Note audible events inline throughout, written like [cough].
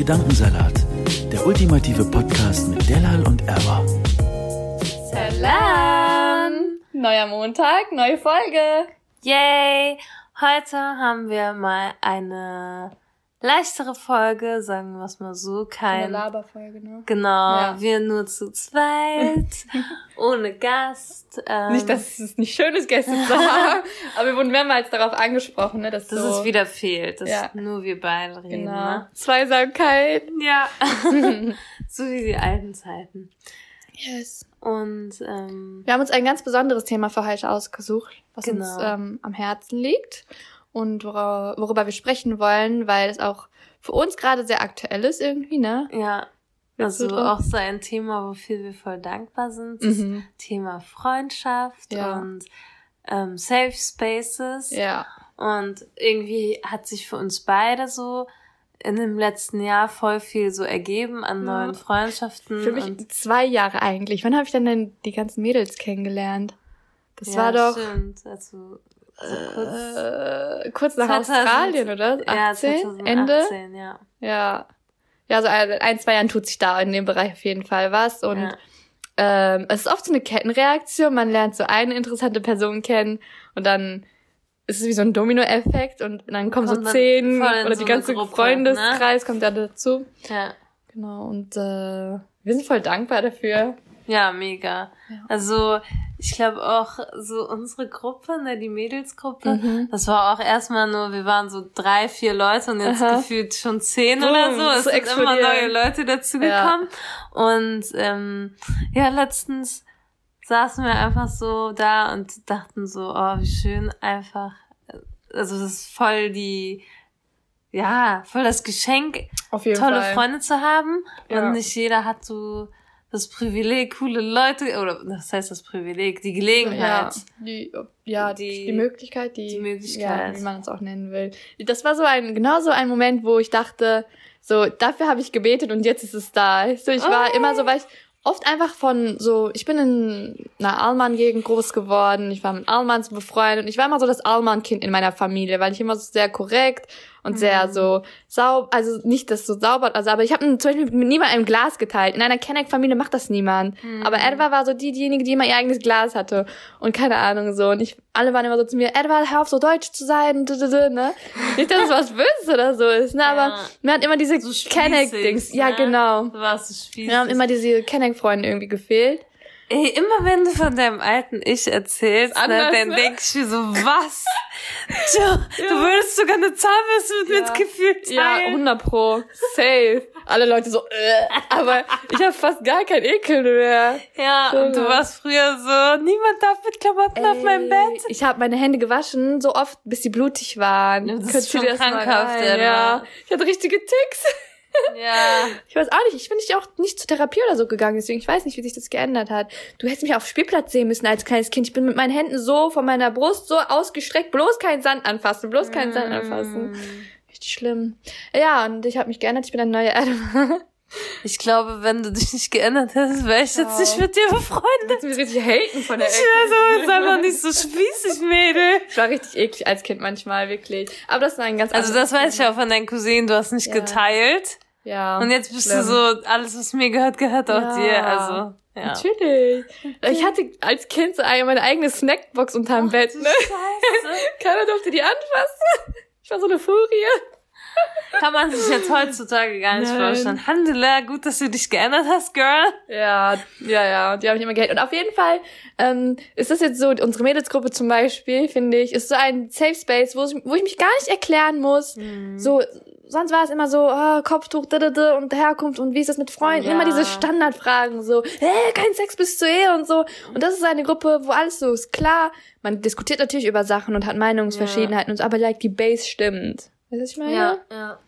Gedankensalat, der ultimative Podcast mit Delal und Erwa. Salam! Neuer Montag, neue Folge. Yay! Heute haben wir mal eine leichtere Folge, sagen wir es mal so. Kein, Eine Laberfolge, ne? Genau, Ja. wir nur zu zweit, [laughs] ohne Gast. Ähm, Nicht, dass es nicht schön ist, Gäste zu haben, [laughs] aber wir wurden mehrmals darauf angesprochen, ne, dass dass so, es wieder fehlt, dass Ja. nur wir beide reden. genau, Ne? Zweisamkeit. Ja, [laughs] so wie die alten Zeiten. Yes. Und ähm, Wir haben uns ein ganz besonderes Thema für heute ausgesucht, was uns Genau. ähm, am Herzen liegt und wora, worüber wir sprechen wollen, weil es auch für uns gerade sehr aktuell ist irgendwie, ne? ja, also auch so ein Thema, wofür wir voll dankbar sind. Das Mhm. Thema Freundschaft Ja. und ähm, Safe Spaces. Ja. Und irgendwie hat sich für uns beide so in dem letzten Jahr voll viel so ergeben an Ja. neuen Freundschaften. Für mich zwei Jahre eigentlich. Wann habe ich denn, denn die ganzen Mädels kennengelernt? Das ja, war doch Stimmt, also, so kurz, äh, kurz nach 2000 Australien, oder? 18? ja, 2018, Ende? ja. Ja. Ja, so ein, ein, zwei Jahren tut sich da in dem Bereich auf jeden Fall was. Und ja. ähm, es ist oft so eine Kettenreaktion. Man lernt so eine interessante Person kennen und dann ist es wie so ein Dominoeffekt und dann kommen Kommt so zehn oder so die ganze Gruppe, Freundeskreis kommt da dazu. ja. Genau. Und äh, wir sind voll dankbar dafür. Ja, mega. Ja. Also ich glaube auch so unsere Gruppe, ne, die Mädelsgruppe, Mhm. das war auch erstmal nur, wir waren so drei, vier Leute und jetzt Aha. gefühlt schon zehn Boom, oder so. Es sind immer neue Leute dazugekommen. Und ähm, ja, letztens saßen wir einfach so da und dachten so, oh, wie schön einfach. Also das ist voll die, ja, voll das Geschenk, tolle Fall. Freunde zu haben. Ja. Und nicht jeder hat so das Privileg, coole Leute, oder was heißt das Privileg? Die Gelegenheit. Ja, die, ja, die, Die- Möglichkeit, die, die Möglichkeit. Ja, wie man es auch nennen will. Das war so ein, genau so ein Moment, wo ich dachte, so, dafür habe ich gebetet und jetzt ist es da. So, ich war Oh. immer so, weil ich oft einfach von so, ich bin in einer Allmann-Gegend groß geworden, ich war mit Allmanns befreundet und ich war immer so das Allmann-Kind in meiner Familie, weil ich immer so sehr korrekt und sehr Mhm. so sauber, also nicht das so sauber, also aber ich habe zum Beispiel mit niemandem ein Glas geteilt. In einer Kenneck-Familie macht das niemand. Mhm. Aber Edward war so die, diejenige, die immer ihr eigenes Glas hatte und keine Ahnung so. Und ich, alle waren immer so zu mir, Edward, hör auf so deutsch zu sein, d -d -d, ne? Nicht, dass es was [laughs] Böses oder so ist, ne? Aber Ja. mir hat immer diese So Kenneck-Dings, ja ne? genau. Du warst so. Mir haben immer diese Kenneck-Freunde irgendwie gefehlt. Ey, immer wenn du von deinem alten Ich erzählst, ne, Anders, dann ne? denk ich mir so, [laughs] was? Du, du würdest sogar eine Zahnbürste mit Ja. ins Gefühl Ja, teilen. 100 pro. Safe. Alle Leute so, äh, aber ich habe fast gar kein Ekel mehr. Ja, und du Ja. warst früher so, niemand darf mit Klamotten auf meinem Bett. Ich habe meine Hände gewaschen, so oft, bis sie blutig waren. Ja, das ist Könntest du schon das krankhaft. Ja, ich hatte richtige Ticks. Ja. [laughs] Ich weiß auch nicht, ich bin nicht auch nicht zur Therapie oder so gegangen, deswegen ich weiß nicht, wie sich das geändert hat. Du hättest mich auf Spielplatz sehen müssen als kleines Kind. Ich bin mit meinen Händen so von meiner Brust so ausgestreckt, bloß keinen Sand anfassen, bloß keinen Sand anfassen. Mm. Richtig schlimm. Ja, und ich habe mich geändert, ich bin ein neuer Adam. [laughs] Ich glaube, wenn du dich nicht geändert hättest, wäre ich jetzt nicht mit dir befreundet. Du mich richtig haten von der Ich Ecke? wäre so jetzt einfach nicht so spießig, Mädel. Ich war richtig eklig als Kind manchmal, wirklich. Aber das war ein ganz Also das weiß ich auch von deinen Cousinen, du hast nicht Ja. geteilt. Ja. Und jetzt bist schlimm. du so, alles was mir gehört, gehört auch Ja. dir. Also, ja. Natürlich. Ich hatte als Kind so eine, meine eigene Snackbox unterm Bett, ne? Scheiße. [laughs] Keiner durfte die anfassen. Ich war so eine Furie. Kann man sich jetzt heutzutage gar nicht Nein. vorstellen. Handela, gut, dass du dich geändert hast, Girl. Ja, ja, ja. Die habe ich immer gehatet. Und auf jeden Fall ähm, ist das jetzt so, unsere Mädelsgruppe zum Beispiel, finde ich, ist so ein Safe Space, wo, ich- wo ich mich gar nicht erklären muss. Mhm. So, sonst war es immer so, oh, Kopftuch, da, da, da, und Herkunft und wie ist das mit Freunden? Ja. Immer diese Standardfragen, so, hä, kein Sex bis zur Ehe und so. Und das ist eine Gruppe, wo alles so ist klar. Man diskutiert natürlich über Sachen und hat Meinungsverschiedenheiten und so, aber like die Base stimmt. Weißt du, was ich meine? Ja, ja.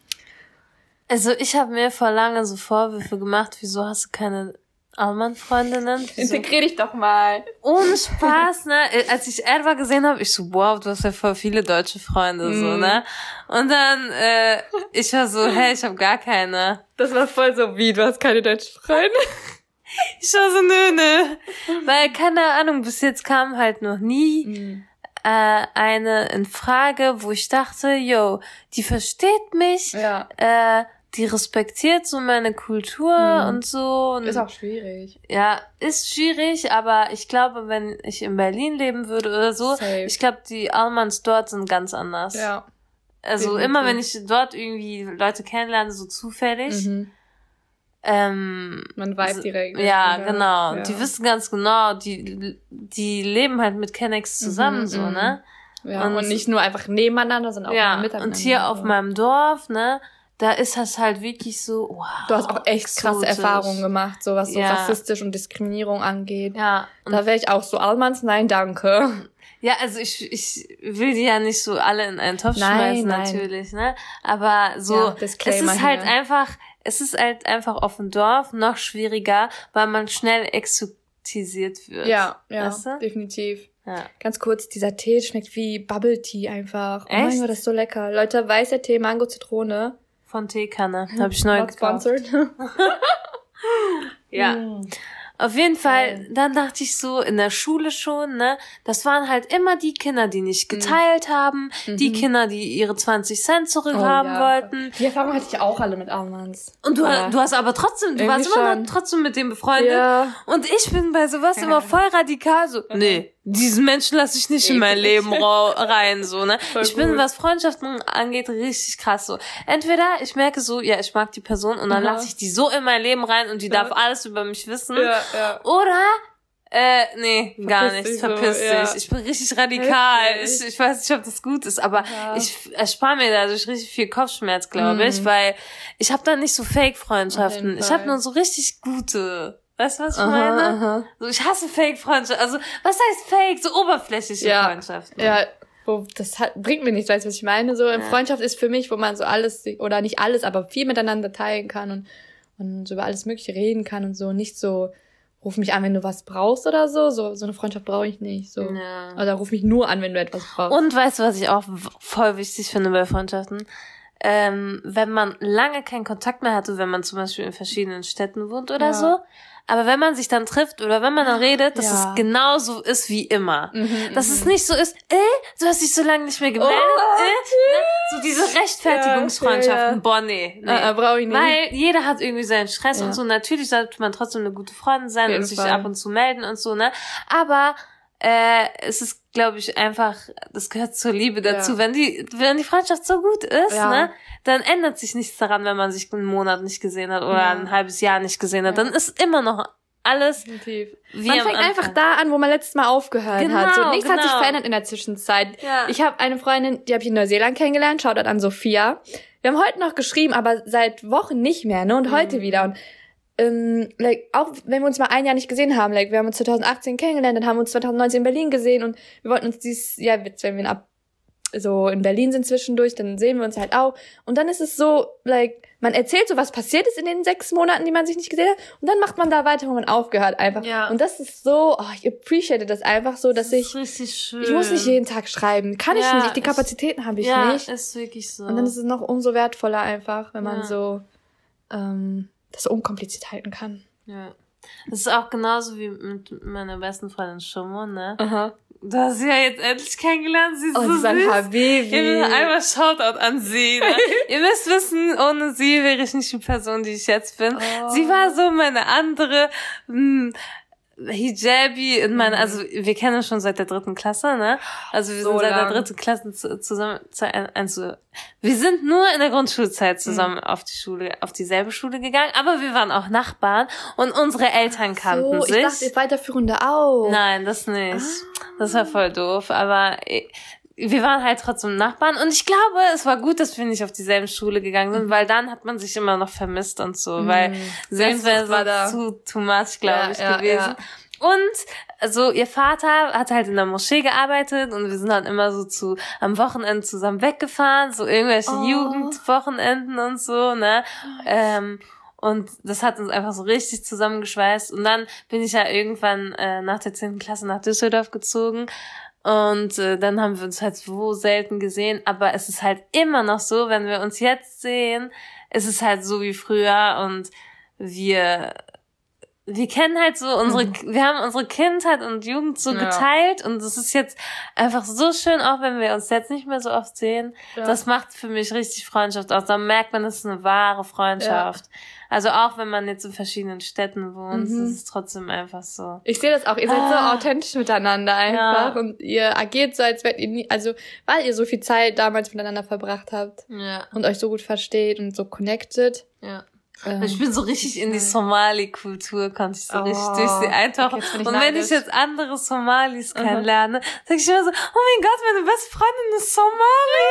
Also ich habe mir vor lange so Vorwürfe gemacht, wieso hast du keine Allmann-Freundinnen? [laughs] Integrier dich doch mal. Ohne [laughs] Spaß, ne? Als ich Edward gesehen habe, ich so, wow, du hast ja voll viele deutsche Freunde, so, Mhm. ne? Und dann, äh, ich war so, hey, ich habe gar keine. Das war voll so wie, du hast keine deutschen Freunde. Ich war so, nö, nö. Weil, keine Ahnung, bis jetzt kam halt noch nie äh, eine in Frage, wo ich dachte, yo, die versteht mich, Ja. äh, die respektiert so meine Kultur Mhm. und so. Und Ist auch schwierig. ja, ist schwierig, aber ich glaube, wenn ich in Berlin leben würde oder so, Safe. ich glaube, die Almans dort sind ganz anders. Ja. Also definitiv. immer, wenn ich dort irgendwie Leute kennenlerne, so zufällig, Mhm. Ähm, Man weiß direkt. ja, oder? genau. Ja. Die wissen ganz genau, die, die leben halt mit Kennex zusammen, Mhm, so, mhm. ne? Ja, und, Und- nicht nur einfach nebeneinander, sondern auch ja, miteinander. und hier auf so. meinem Dorf, ne, da ist das halt wirklich so, wow. Du hast auch echt krasse exotisch. Erfahrungen gemacht, so was so Ja. rassistisch und Diskriminierung angeht. Ja, und Da wäre ich auch so, Almans, nein, danke. Ja, also ich, ich will die ja nicht so alle in einen Topf Nein, schmeißen, nein. natürlich, ne? Aber so, Ja, es ist halt einfach, es ist halt einfach auf dem Dorf noch schwieriger, weil man schnell exotisiert wird. Ja, ja, Weißt du? definitiv. Ja. Ganz kurz, dieser Tee schmeckt wie Bubble Tea einfach. Oh mein Echt? Gott, das ist so lecker. Leute, weißer Tee, Mango, Zitrone. Von Teekanne. [laughs] Habe ich neu Not gekauft. sponsored. [laughs] Ja. Mm. Auf jeden Fall, dann dachte ich so, in der Schule schon, ne, das waren halt immer die Kinder, die nicht geteilt haben, die Mhm. Kinder, die ihre 20 Cent zurückhaben Oh, ja. wollten. Die Erfahrung hatte ich auch alle mit Almans. Und du, Ja. du hast aber trotzdem, du Irgendwie warst immer noch trotzdem mit dem befreundet. Ja. Und ich bin bei sowas [laughs] immer voll radikal, so, nee, diesen Menschen lasse ich nicht in mein. Leben rein, so, ne. Voll ich bin, gut. was Freundschaften angeht, richtig krass, so. Entweder ich merke so, ja, ich mag die Person und dann Aha. lasse ich die so in mein Leben rein und die Ja. darf alles über mich wissen. Ja, ja. Oder, äh, nee, gar Verpiss nichts, dich so, verpiss dich. ja. Ich bin richtig radikal. Ich, ich weiß nicht, ob das gut ist, aber Ja. ich erspare mir dadurch richtig viel Kopfschmerz, glaube Mhm. ich, weil ich habe da nicht so Fake-Freundschaften. Ich habe nur so richtig gute. Weißt du, was ich Aha, meine? aha. So, ich hasse Fake-Freundschaften. Also, was heißt Fake? So oberflächliche Ja. Freundschaften. Ja, wo, das hat, bringt mir nichts, weißt du, was ich meine? So, Ja. Freundschaft ist für mich, wo man so alles, oder nicht alles, aber viel miteinander teilen kann und, und so über alles Mögliche reden kann und so. Nicht so, ruf mich an, wenn du was brauchst oder so. So, so eine Freundschaft brauche ich nicht. So. Ja. Oder ruf mich nur an, wenn du etwas brauchst. Und weißt du, was ich auch voll wichtig finde bei Freundschaften? Ähm, wenn man lange keinen Kontakt mehr hatte, wenn man zum Beispiel in verschiedenen Städten wohnt oder Ja. so, aber wenn man sich dann trifft oder wenn man dann redet, dass Ja. es genauso ist wie immer. Mhm, Dass mhm. es nicht so ist, äh, du hast dich so lange nicht mehr gemeldet, Oh, äh, ne? So diese Rechtfertigungsfreundschaften, Ja, boah, nee. nee. Ah, ah, brauche ich nicht. Weil jeder hat irgendwie seinen Stress Ja. und so. Natürlich sollte man trotzdem eine gute Freundin sein und sich ab und zu melden und so, ne? Aber äh, es ist, glaube ich, einfach, das gehört zur Liebe dazu. Ja. Wenn die, wenn die Freundschaft so gut ist, Ja. ne, dann ändert sich nichts daran, wenn man sich einen Monat nicht gesehen hat oder Ja. ein halbes Jahr nicht gesehen hat. Dann ist immer noch alles Definitiv. wie Man fängt einfach da an, wo man letztes Mal aufgehört Genau, hat. So, nichts hat sich genau. verändert in der Zwischenzeit. Ja. Ich habe eine Freundin, die habe ich in Neuseeland kennengelernt, schaut an Sophia. Wir haben heute noch geschrieben, aber seit Wochen nicht mehr, ne? Und Mhm. heute wieder. Und ähm, like, auch wenn wir uns mal ein Jahr nicht gesehen haben, like, wir haben uns 2018 kennengelernt, dann haben wir uns 2019 in Berlin gesehen und wir wollten uns dieses Jahr, jetzt, wenn wir ab, so in Berlin sind zwischendurch, dann sehen wir uns halt auch. Und dann ist es so, like, man erzählt so, was passiert ist in den sechs Monaten, die man sich nicht gesehen hat, und dann macht man da weiter, wo man aufgehört einfach. Ja. Und das ist so, oh, ich appreciate das einfach so, dass das ich, ist richtig schön. ich muss nicht jeden Tag schreiben. Kann ich Ja, nicht, die ich- Kapazitäten habe ich ja, nicht. ist wirklich so. Und dann ist es noch umso wertvoller einfach, wenn man Ja. so ähm, das unkompliziert halten kann. ja. Das ist auch genauso wie mit meiner besten Freundin Shumo, ne? Aha. Du hast sie ja jetzt endlich kennengelernt. Sie ist Oh, so sie ist ein süß. Habibi. Ihr müsst einmal Shoutout an sie. Ne? [laughs] Ihr müsst wissen, ohne sie wäre ich nicht die Person, die ich jetzt bin. Oh. Sie war so meine andere mh, Hijabi in meiner, also wir kennen uns schon seit der dritten Klasse, ne? Also wir Mhm. So sind seit lang. der dritten Klasse zu- zusammen, zu, also wir sind nur in der Grundschulzeit zusammen Mhm. auf die Schule, auf dieselbe Schule gegangen, aber wir waren auch Nachbarn und unsere Eltern kannten so, sich. ich dachte, weiterführende auch. Nein, das nicht. Ah. Das war voll doof, aber wir waren halt trotzdem Nachbarn und ich glaube, es war gut, dass wir nicht auf dieselbe Schule gegangen sind, weil dann hat man sich immer noch vermisst und so, weil Mhm. selbst wäre war da. so zu too much, glaube Ja, ich, ja, gewesen. Und also ihr Vater hat halt in der Moschee gearbeitet und wir sind dann immer so zu am Wochenende zusammen weggefahren, so irgendwelche Oh. Jugendwochenenden und so, ne? Ähm, und das hat uns einfach so richtig zusammengeschweißt. Und dann bin ich ja irgendwann äh, nach der 10. Klasse nach Düsseldorf gezogen. Und äh, dann haben wir uns halt so selten gesehen. Aber es ist halt immer noch so, wenn wir uns jetzt sehen, ist es halt so wie früher und wir wir kennen halt so unsere, Mhm. wir haben unsere Kindheit und Jugend so Ja. geteilt und es ist jetzt einfach so schön, auch wenn wir uns jetzt nicht mehr so oft sehen. Ja. Das macht für mich richtig Freundschaft aus. Da merkt man, das ist eine wahre Freundschaft. Also auch wenn man jetzt in verschiedenen Städten wohnt, Mhm. ist es trotzdem einfach so. Ich sehe das auch. Ihr seid so Ah. authentisch miteinander einfach Ja. und ihr agiert so, als wärt ihr nie, also weil ihr so viel Zeit damals miteinander verbracht habt Ja, und euch so gut versteht und so connected. ja. Ähm, Ich bin so richtig in die. Somali-Kultur, konnte ich so Oh, richtig durch sie eintauchen. okay, und wenn ich jetzt andere Somalis kennenlerne, sag ich immer so, oh mein Gott, meine beste Freundin ist Somali.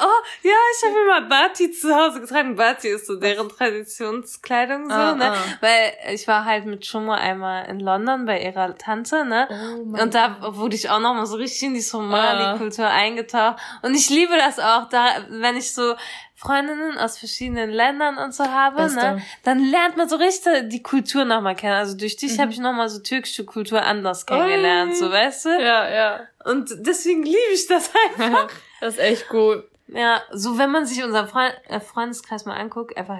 Oh, ja, ich habe immer Bati zu Hause getragen. Bati ist so deren Traditionskleidung so, Ah, ne? ah. Weil ich war halt mit Chumo einmal in London bei ihrer Tante, ne? Oh Und da wurde ich auch noch mal so richtig in die Ah. Somali-Kultur eingetaucht. Und ich liebe das auch, da, wenn ich so Freundinnen aus verschiedenen Ländern und so habe, Beste. ne, dann lernt man so richtig die Kultur nochmal kennen. Also durch dich Mhm. habe ich nochmal so türkische Kultur anders kennengelernt, so weißt du? Ja, ja. Und deswegen liebe ich das [laughs] einfach. Das ist echt gut. ja, so wenn man sich unseren Freund, äh, Freundeskreis mal anguckt, einfach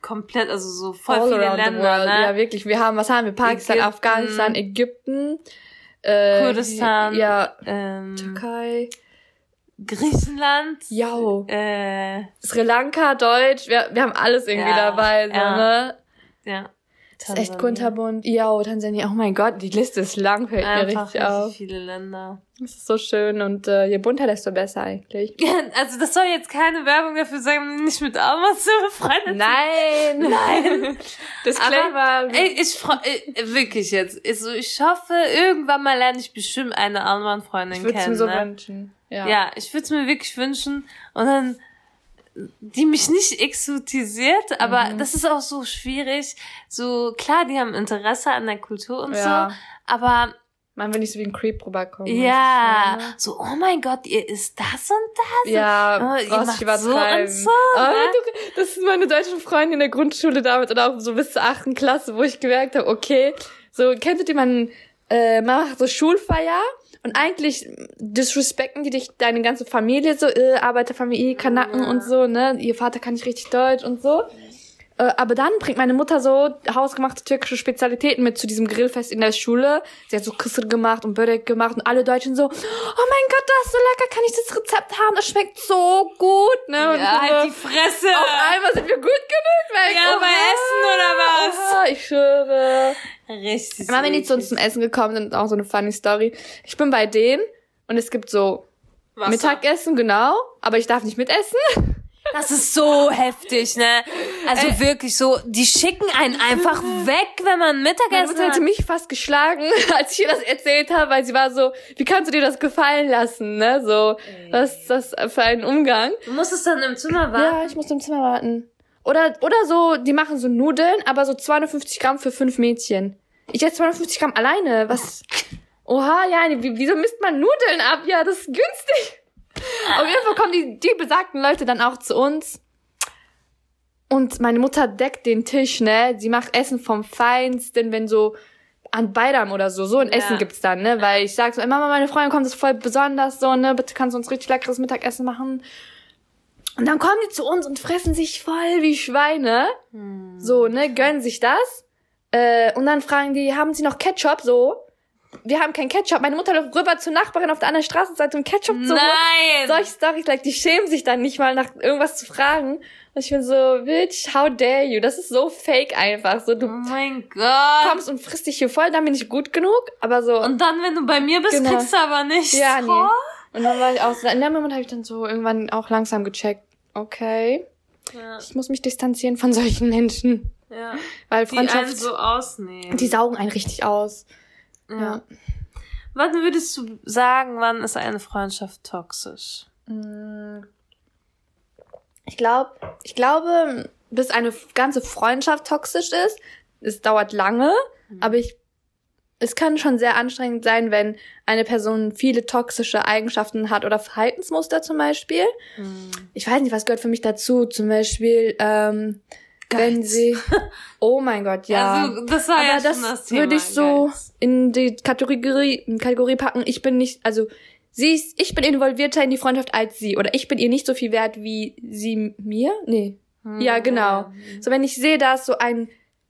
komplett, also so voll All viele Länder, ne? Ja, wirklich. Wir haben, was haben wir? Pakistan, Ägypten. Afghanistan, Ägypten, äh, Kurdistan. Ja, ähm, Türkei. Griechenland. Ja. Äh, Sri Lanka, Deutsch, wir, wir haben alles irgendwie Ja, dabei, so, ja. ne? ja. Das ist echt kunterbunt. Ja, Tansania, oh mein Gott, die Liste ist lang, fällt mir Einfach richtig auf. viele Länder. Das ist so schön und äh, je bunter, desto besser eigentlich. [laughs] Also das soll jetzt keine Werbung dafür sein, nicht mit zu befreundet Nein! [laughs] Nein. [laughs] Disclaimer. Ey, ich freu, äh, wirklich jetzt. Also ich hoffe, irgendwann mal lerne ich bestimmt eine Alman-Freundin ich würde es kennen. mir so ne? wünschen. Ja. Ja, ich würde es mir wirklich wünschen. Und dann, die mich nicht exotisiert, aber Mhm. das ist auch so schwierig. So, klar, die haben Interesse an der Kultur und Ja. so, aber Man will nicht so wie ein Creep rüberkommen. ja, ne? so, oh mein Gott, ihr isst das und das. Ja, Oh, ihr macht so und so, Aber ne? du, das ist meine deutsche Freundin in der Grundschule damals oder auch so bis zur achten Klasse, wo ich gemerkt habe, okay, so kennst du die, man, äh, man macht so Schulfeier und eigentlich disrespekten die dich, deine ganze Familie, so, äh, Arbeiterfamilie, Kanaken Ja. und so, ne, ihr Vater kann nicht richtig Deutsch und so. Äh, aber dann bringt meine Mutter so hausgemachte türkische Spezialitäten mit zu diesem Grillfest in der Schule. Sie hat so Kısır gemacht und Börek gemacht und alle Deutschen so, oh mein Gott, das ist so lecker, kann ich das Rezept haben? Das schmeckt so gut, ne? Und Ja, so, halt die Fresse. auf einmal sind wir gut genug, weil Ja, bei Essen oder was? Oha, ich schwöre. Richtig. Immer wenn die zu uns zum Essen gekommen sind, auch so eine funny Story. Ich bin bei denen und es gibt so Wasser. Mittagessen, genau, aber ich darf nicht mitessen. Das ist so heftig, ne? Also Ey. wirklich so, die schicken einen einfach weg, wenn man Meine Mittagessen Mutter hätte mich fast geschlagen, [laughs] als ich ihr das erzählt habe, weil sie war so, wie kannst du dir das gefallen lassen, ne? So, was ist das für ein Umgang? Du musst es dann im Zimmer warten. Ja, ich muss im Zimmer warten. Oder, oder so, die machen so Nudeln, aber so 250 Gramm für fünf Mädchen. Ich esse 250 Gramm alleine. Was? Oha, ja, wie- wieso misst man Nudeln ab? Ja, das ist günstig. Auf jeden Fall kommen die, die besagten Leute dann auch zu uns. Und meine Mutter deckt den Tisch, ne? Sie macht Essen vom Feinsten, wenn so an Beidam oder so, so ein Ja. Essen gibt's dann, ne? Weil ich sag so, ey, Mama, meine Freundin kommt, das ist voll besonders, so, ne? Bitte kannst du uns richtig leckeres Mittagessen machen. Und dann kommen die zu uns und fressen sich voll wie Schweine. Hm. So, ne, gönnen sich das. Äh, und dann fragen die, haben sie noch Ketchup? So. Wir haben kein Ketchup. Meine Mutter läuft rüber zur Nachbarin auf der anderen Straßenseite, um Ketchup zu holen. Nein! Solche Storys, like, die schämen sich dann nicht mal nach irgendwas zu fragen. Und ich bin so, bitch, how dare you? Das ist so fake einfach. So, oh du mein Gott. kommst und frisst dich hier voll, dann bin ich gut genug. Aber so, Und dann, wenn du bei mir bist, Genau. kriegst du aber nichts. Ja, nee. Oh. und dann war ich auch so, in dem Moment habe ich dann so irgendwann auch langsam gecheckt, okay, Ja, ich muss mich distanzieren von solchen Menschen. ja. Weil Die einen Freundschaft, so ausnehmen. die saugen einen richtig aus. Ja. Ja. Wann würdest du sagen, wann ist eine Freundschaft toxisch? Mm. Ich glaube, ich glaube, bis eine ganze Freundschaft toxisch ist, es dauert lange, aber ich, es kann schon sehr anstrengend sein, wenn eine Person viele toxische Eigenschaften hat oder Verhaltensmuster zum Beispiel. Hm. Ich weiß nicht, was gehört für mich dazu. Zum Beispiel, ähm, wenn Geiz. sie, [laughs] oh mein Gott, ja. Also, das war Aber ja das, das Thema. würde ich so Geiz. in die Kategorie, in Kategorie packen. Ich bin nicht, also sie ist, ich bin involvierter in die Freundschaft als sie. Oder ich bin ihr nicht so viel wert wie sie mir. Nee. Hm, Ja, genau. ja. So wenn ich sehe, da ist so ein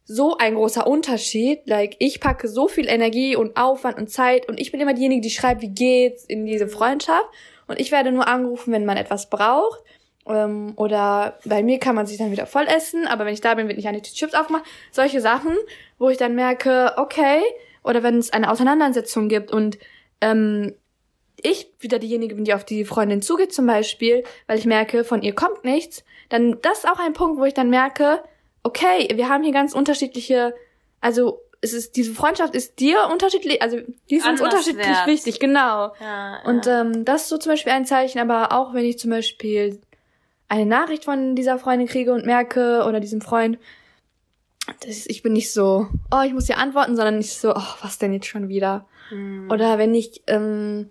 so ein großer Unterschied. Like, ich packe so viel Energie und Aufwand und Zeit und ich bin immer diejenige, die schreibt, wie geht's in diese Freundschaft. Und ich werde nur angerufen, wenn man etwas braucht. Ähm, oder bei mir kann man sich dann wieder voll essen, aber wenn ich da bin, wird nicht eine Chips aufgemacht. Solche Sachen, wo ich dann merke, okay, oder wenn es eine Auseinandersetzung gibt und ähm, ich wieder diejenige bin, die auf die Freundin zugeht zum Beispiel, weil ich merke, von ihr kommt nichts, dann das ist auch ein Punkt, wo ich dann merke, okay, wir haben hier ganz unterschiedliche, also es ist, diese Freundschaft ist dir unterschiedlich, also die ist uns unterschiedlich wert. wichtig, genau. Ja, Und ja. ähm, das ist so zum Beispiel ein Zeichen, aber auch wenn ich zum Beispiel eine Nachricht von dieser Freundin kriege und merke, oder diesem Freund, ist, ich bin nicht so, oh, ich muss dir antworten, sondern nicht so, oh, was denn jetzt schon wieder? Hm. Oder wenn ich ähm,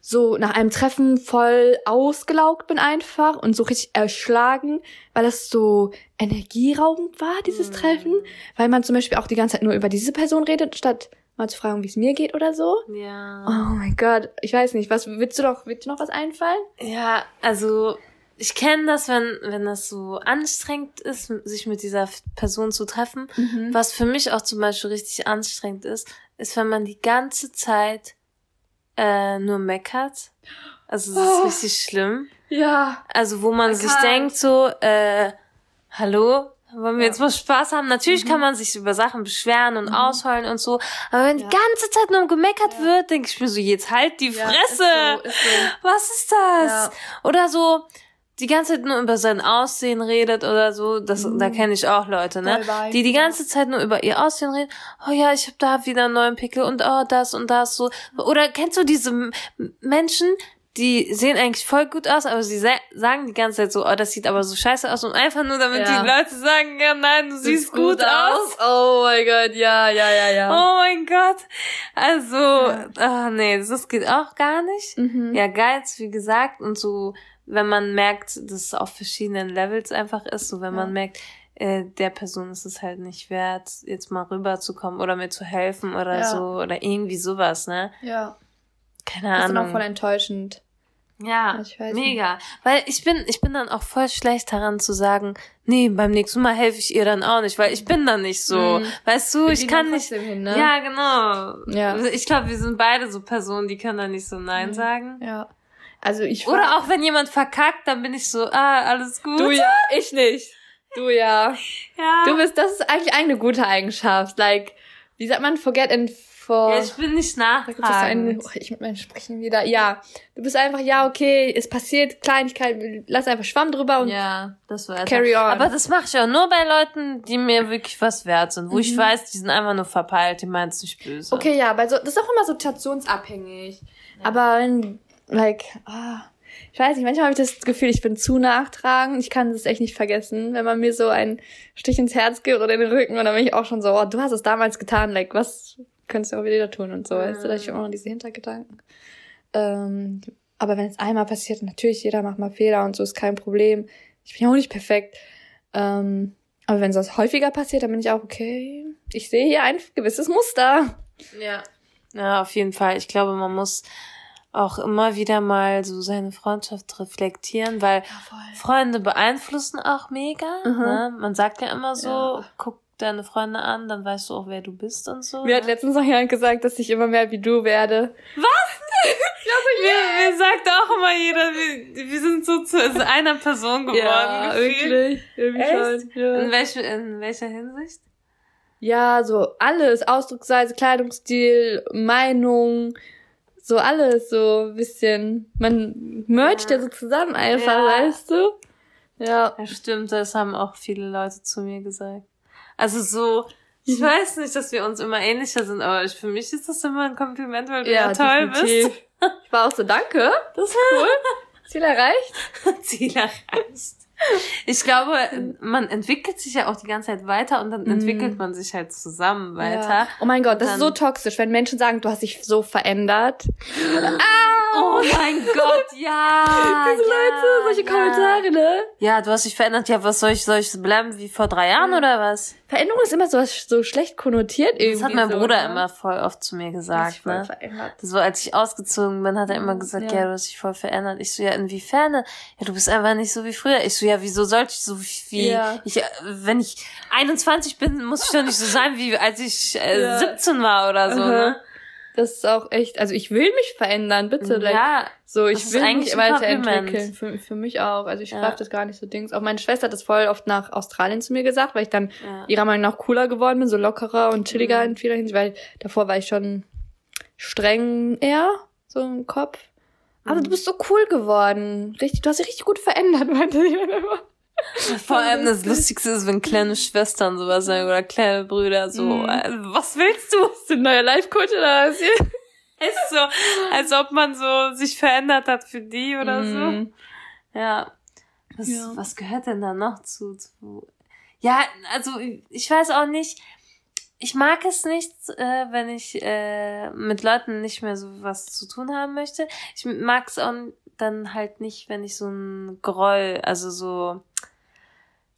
so nach einem Treffen voll ausgelaugt bin einfach und so richtig erschlagen, weil das so energieraubend war, dieses Mhm. Treffen. Weil man zum Beispiel auch die ganze Zeit nur über diese Person redet, statt mal zu fragen, wie es mir geht oder so. ja. Oh mein Gott, ich weiß nicht, was willst du doch, wird dir noch was einfallen? Ja, also ich kenne das, wenn, wenn das so anstrengend ist, sich mit dieser Person zu treffen. Was für mich auch zum Beispiel richtig anstrengend ist, ist, wenn man die ganze Zeit äh, nur meckert. Also das Oh. ist richtig schlimm. Ja. Also wo man Man sich kann- denkt so, äh, hallo, wollen wir Ja. jetzt mal Spaß haben? Natürlich kann man sich über Sachen beschweren und ausheulen und so, aber wenn Ja. die ganze Zeit nur gemeckert Ja. wird, denke ich mir so, jetzt halt die Fresse. Ist so, ist so. Was ist das? Oder so die ganze Zeit nur über sein Aussehen redet oder so, das Mhm. da kenne ich auch Leute, ne? Die die ganze Zeit nur über ihr Aussehen reden. Oh ja, ich habe da wieder einen neuen Pickel und oh das und das so. Oder kennst du diese Menschen, die sehen eigentlich voll gut aus, aber sie sa sagen die ganze Zeit so, oh, das sieht aber so scheiße aus und einfach nur damit Ja. die Leute sagen, ja nein, du siehst gut, aus. Oh mein Gott, ja, ja, ja, ja. Oh mein Gott. Also, ah nee, das geht auch gar nicht. Mhm. Ja, Geiz, wie gesagt, und so, wenn man merkt, dass es auf verschiedenen Levels einfach ist, so wenn Ja. man merkt, äh, der Person ist es halt nicht wert, jetzt mal rüberzukommen oder mir zu helfen oder Ja. so oder irgendwie sowas, ne? Ja. Keine Das ist dann auch Ahnung. voll enttäuschend. Ja, Ich weiß mega. Weil ich bin, ich bin dann auch voll schlecht daran zu sagen, nee, beim nächsten Mal helfe ich ihr dann auch nicht, weil ich bin dann nicht so. Mhm. Weißt du, ich kann nicht. Hin, ne? Ja, genau. Ja. Ich glaube, wir sind beide so Personen, die können dann nicht so Nein Mhm. sagen. Ja. Also ich Oder auch wenn jemand verkackt, dann bin ich so, ah, alles gut. Du ja, ich nicht. Du ja. [laughs] ja. Du bist, das ist eigentlich eine gute Eigenschaft. Like, wie sagt man, forget and for. ja, ich bin nicht da gibt es so einen, nachtragend. oh, ich mit meinem Sprechen wieder. Ja, du bist einfach, ja, okay, es passiert Kleinigkeit, lass einfach Schwamm drüber und Ja, das war carry on. Aber das mache ich auch nur bei Leuten, die mir wirklich was wert sind, wo ich Mhm. weiß, die sind einfach nur verpeilt, die meinen es nicht böse. Okay, ja, bei so, das ist auch immer situationsabhängig. Aber wenn, like, ah, ich weiß nicht, manchmal habe ich das Gefühl, ich bin zu nachtragend. Ich kann das echt nicht vergessen, wenn man mir so einen Stich ins Herz gibt oder in den Rücken und dann bin ich auch schon so, oh, du hast es damals getan, like, was könntest du auch wieder tun und so, weißt du, da ich immer noch diese Hintergedanken. Ähm, aber wenn es einmal passiert, natürlich, jeder macht mal Fehler und so ist kein Problem. Ich bin ja auch nicht perfekt. Ähm, aber wenn das häufiger passiert, dann bin ich auch, okay, ich sehe hier ein gewisses Muster. Ja. Ja, auf jeden Fall. Ich glaube, man muss auch immer wieder mal so seine Freundschaft reflektieren, weil Freunde beeinflussen auch mega. Mhm. Ne? Man sagt ja immer so, Ja. guck deine Freunde an, dann weißt du auch, wer du bist und so. Mir hat ne? letztens noch jemand gesagt, dass ich immer mehr wie du werde. [laughs] Mir, mir sagt auch immer jeder, wir, wir sind so zu einer Person geworden. gefühlt. Irgendwie Echt? schon. Ja. In, welche, in welcher Hinsicht? ja, so alles. Ausdrucksweise, Kleidungsstil, Meinung, so alles, so ein bisschen. Man mercht ja, Ja. so zusammen einfach, Ja. weißt du? Ja. Ja, stimmt, das haben auch viele Leute zu mir gesagt. Also so, ich Mhm. weiß nicht, dass wir uns immer ähnlicher sind, aber ich, für mich ist das immer ein Kompliment, weil du ja, Ja, toll definitiv. bist. [laughs] Ich war auch so, danke. Das ist cool. [laughs] Ziel erreicht. Ziel erreicht. Ich glaube, man entwickelt sich ja auch die ganze Zeit weiter und dann Mhm. entwickelt man sich halt zusammen weiter. Ja. Oh mein Gott, das ist so toxisch, wenn Menschen sagen, du hast dich so verändert. ah, Oh mein Gott, [laughs] ja. Diese ja, Leute, solche ja. Kommentare, ne? Ja, du hast dich verändert. Ja, was soll ich, soll ich bleiben wie vor drei Jahren oder was? Veränderung ist immer so, so schlecht konnotiert irgendwie. Das hat mein so, Bruder ne? immer voll oft zu mir gesagt, voll ne? verändert. So, als ich ausgezogen bin, hat er immer gesagt, Ja. ja, du hast dich voll verändert. Ich so, ja, inwiefern? Ja, du bist einfach nicht so wie früher. Ich so, ja, wieso sollte ich so wie, Ja. ich, äh, wenn ich 21 bin, muss ich doch nicht so sein, wie als ich äh, Ja. 17 war oder so, Aha. ne? Das ist auch echt, also ich will mich verändern, bitte. Ja, so, ich will mich weiterentwickeln. Für, für mich auch. Also ich Ja. das gar nicht so Dings. Auch meine Schwester hat das voll oft nach Australien zu mir gesagt, weil ich dann ja. ihrer Meinung nach cooler geworden bin, so lockerer und chilliger Mhm. in vieler Hinsicht, weil davor war ich schon streng eher, so im Kopf. Aber Mhm. du bist so cool geworden. Richtig, du hast dich richtig gut verändert, [laughs] meinte sie dann immer. Vor allem das Lustigste ist, wenn kleine Schwestern sowas sagen oder kleine Brüder so, Mhm. äh, was willst du? Bist du ein neuer Life-Coach oder was? [laughs] Ist so, als ob man so sich verändert hat für die oder so. Mhm. Ja. Was, Ja. was gehört denn da noch zu, zu? Ja, also ich weiß auch nicht. Ich mag es nicht, äh, wenn ich äh, mit Leuten nicht mehr so was zu tun haben möchte. Ich mag es auch dann halt nicht, wenn ich so ein Groll, also so.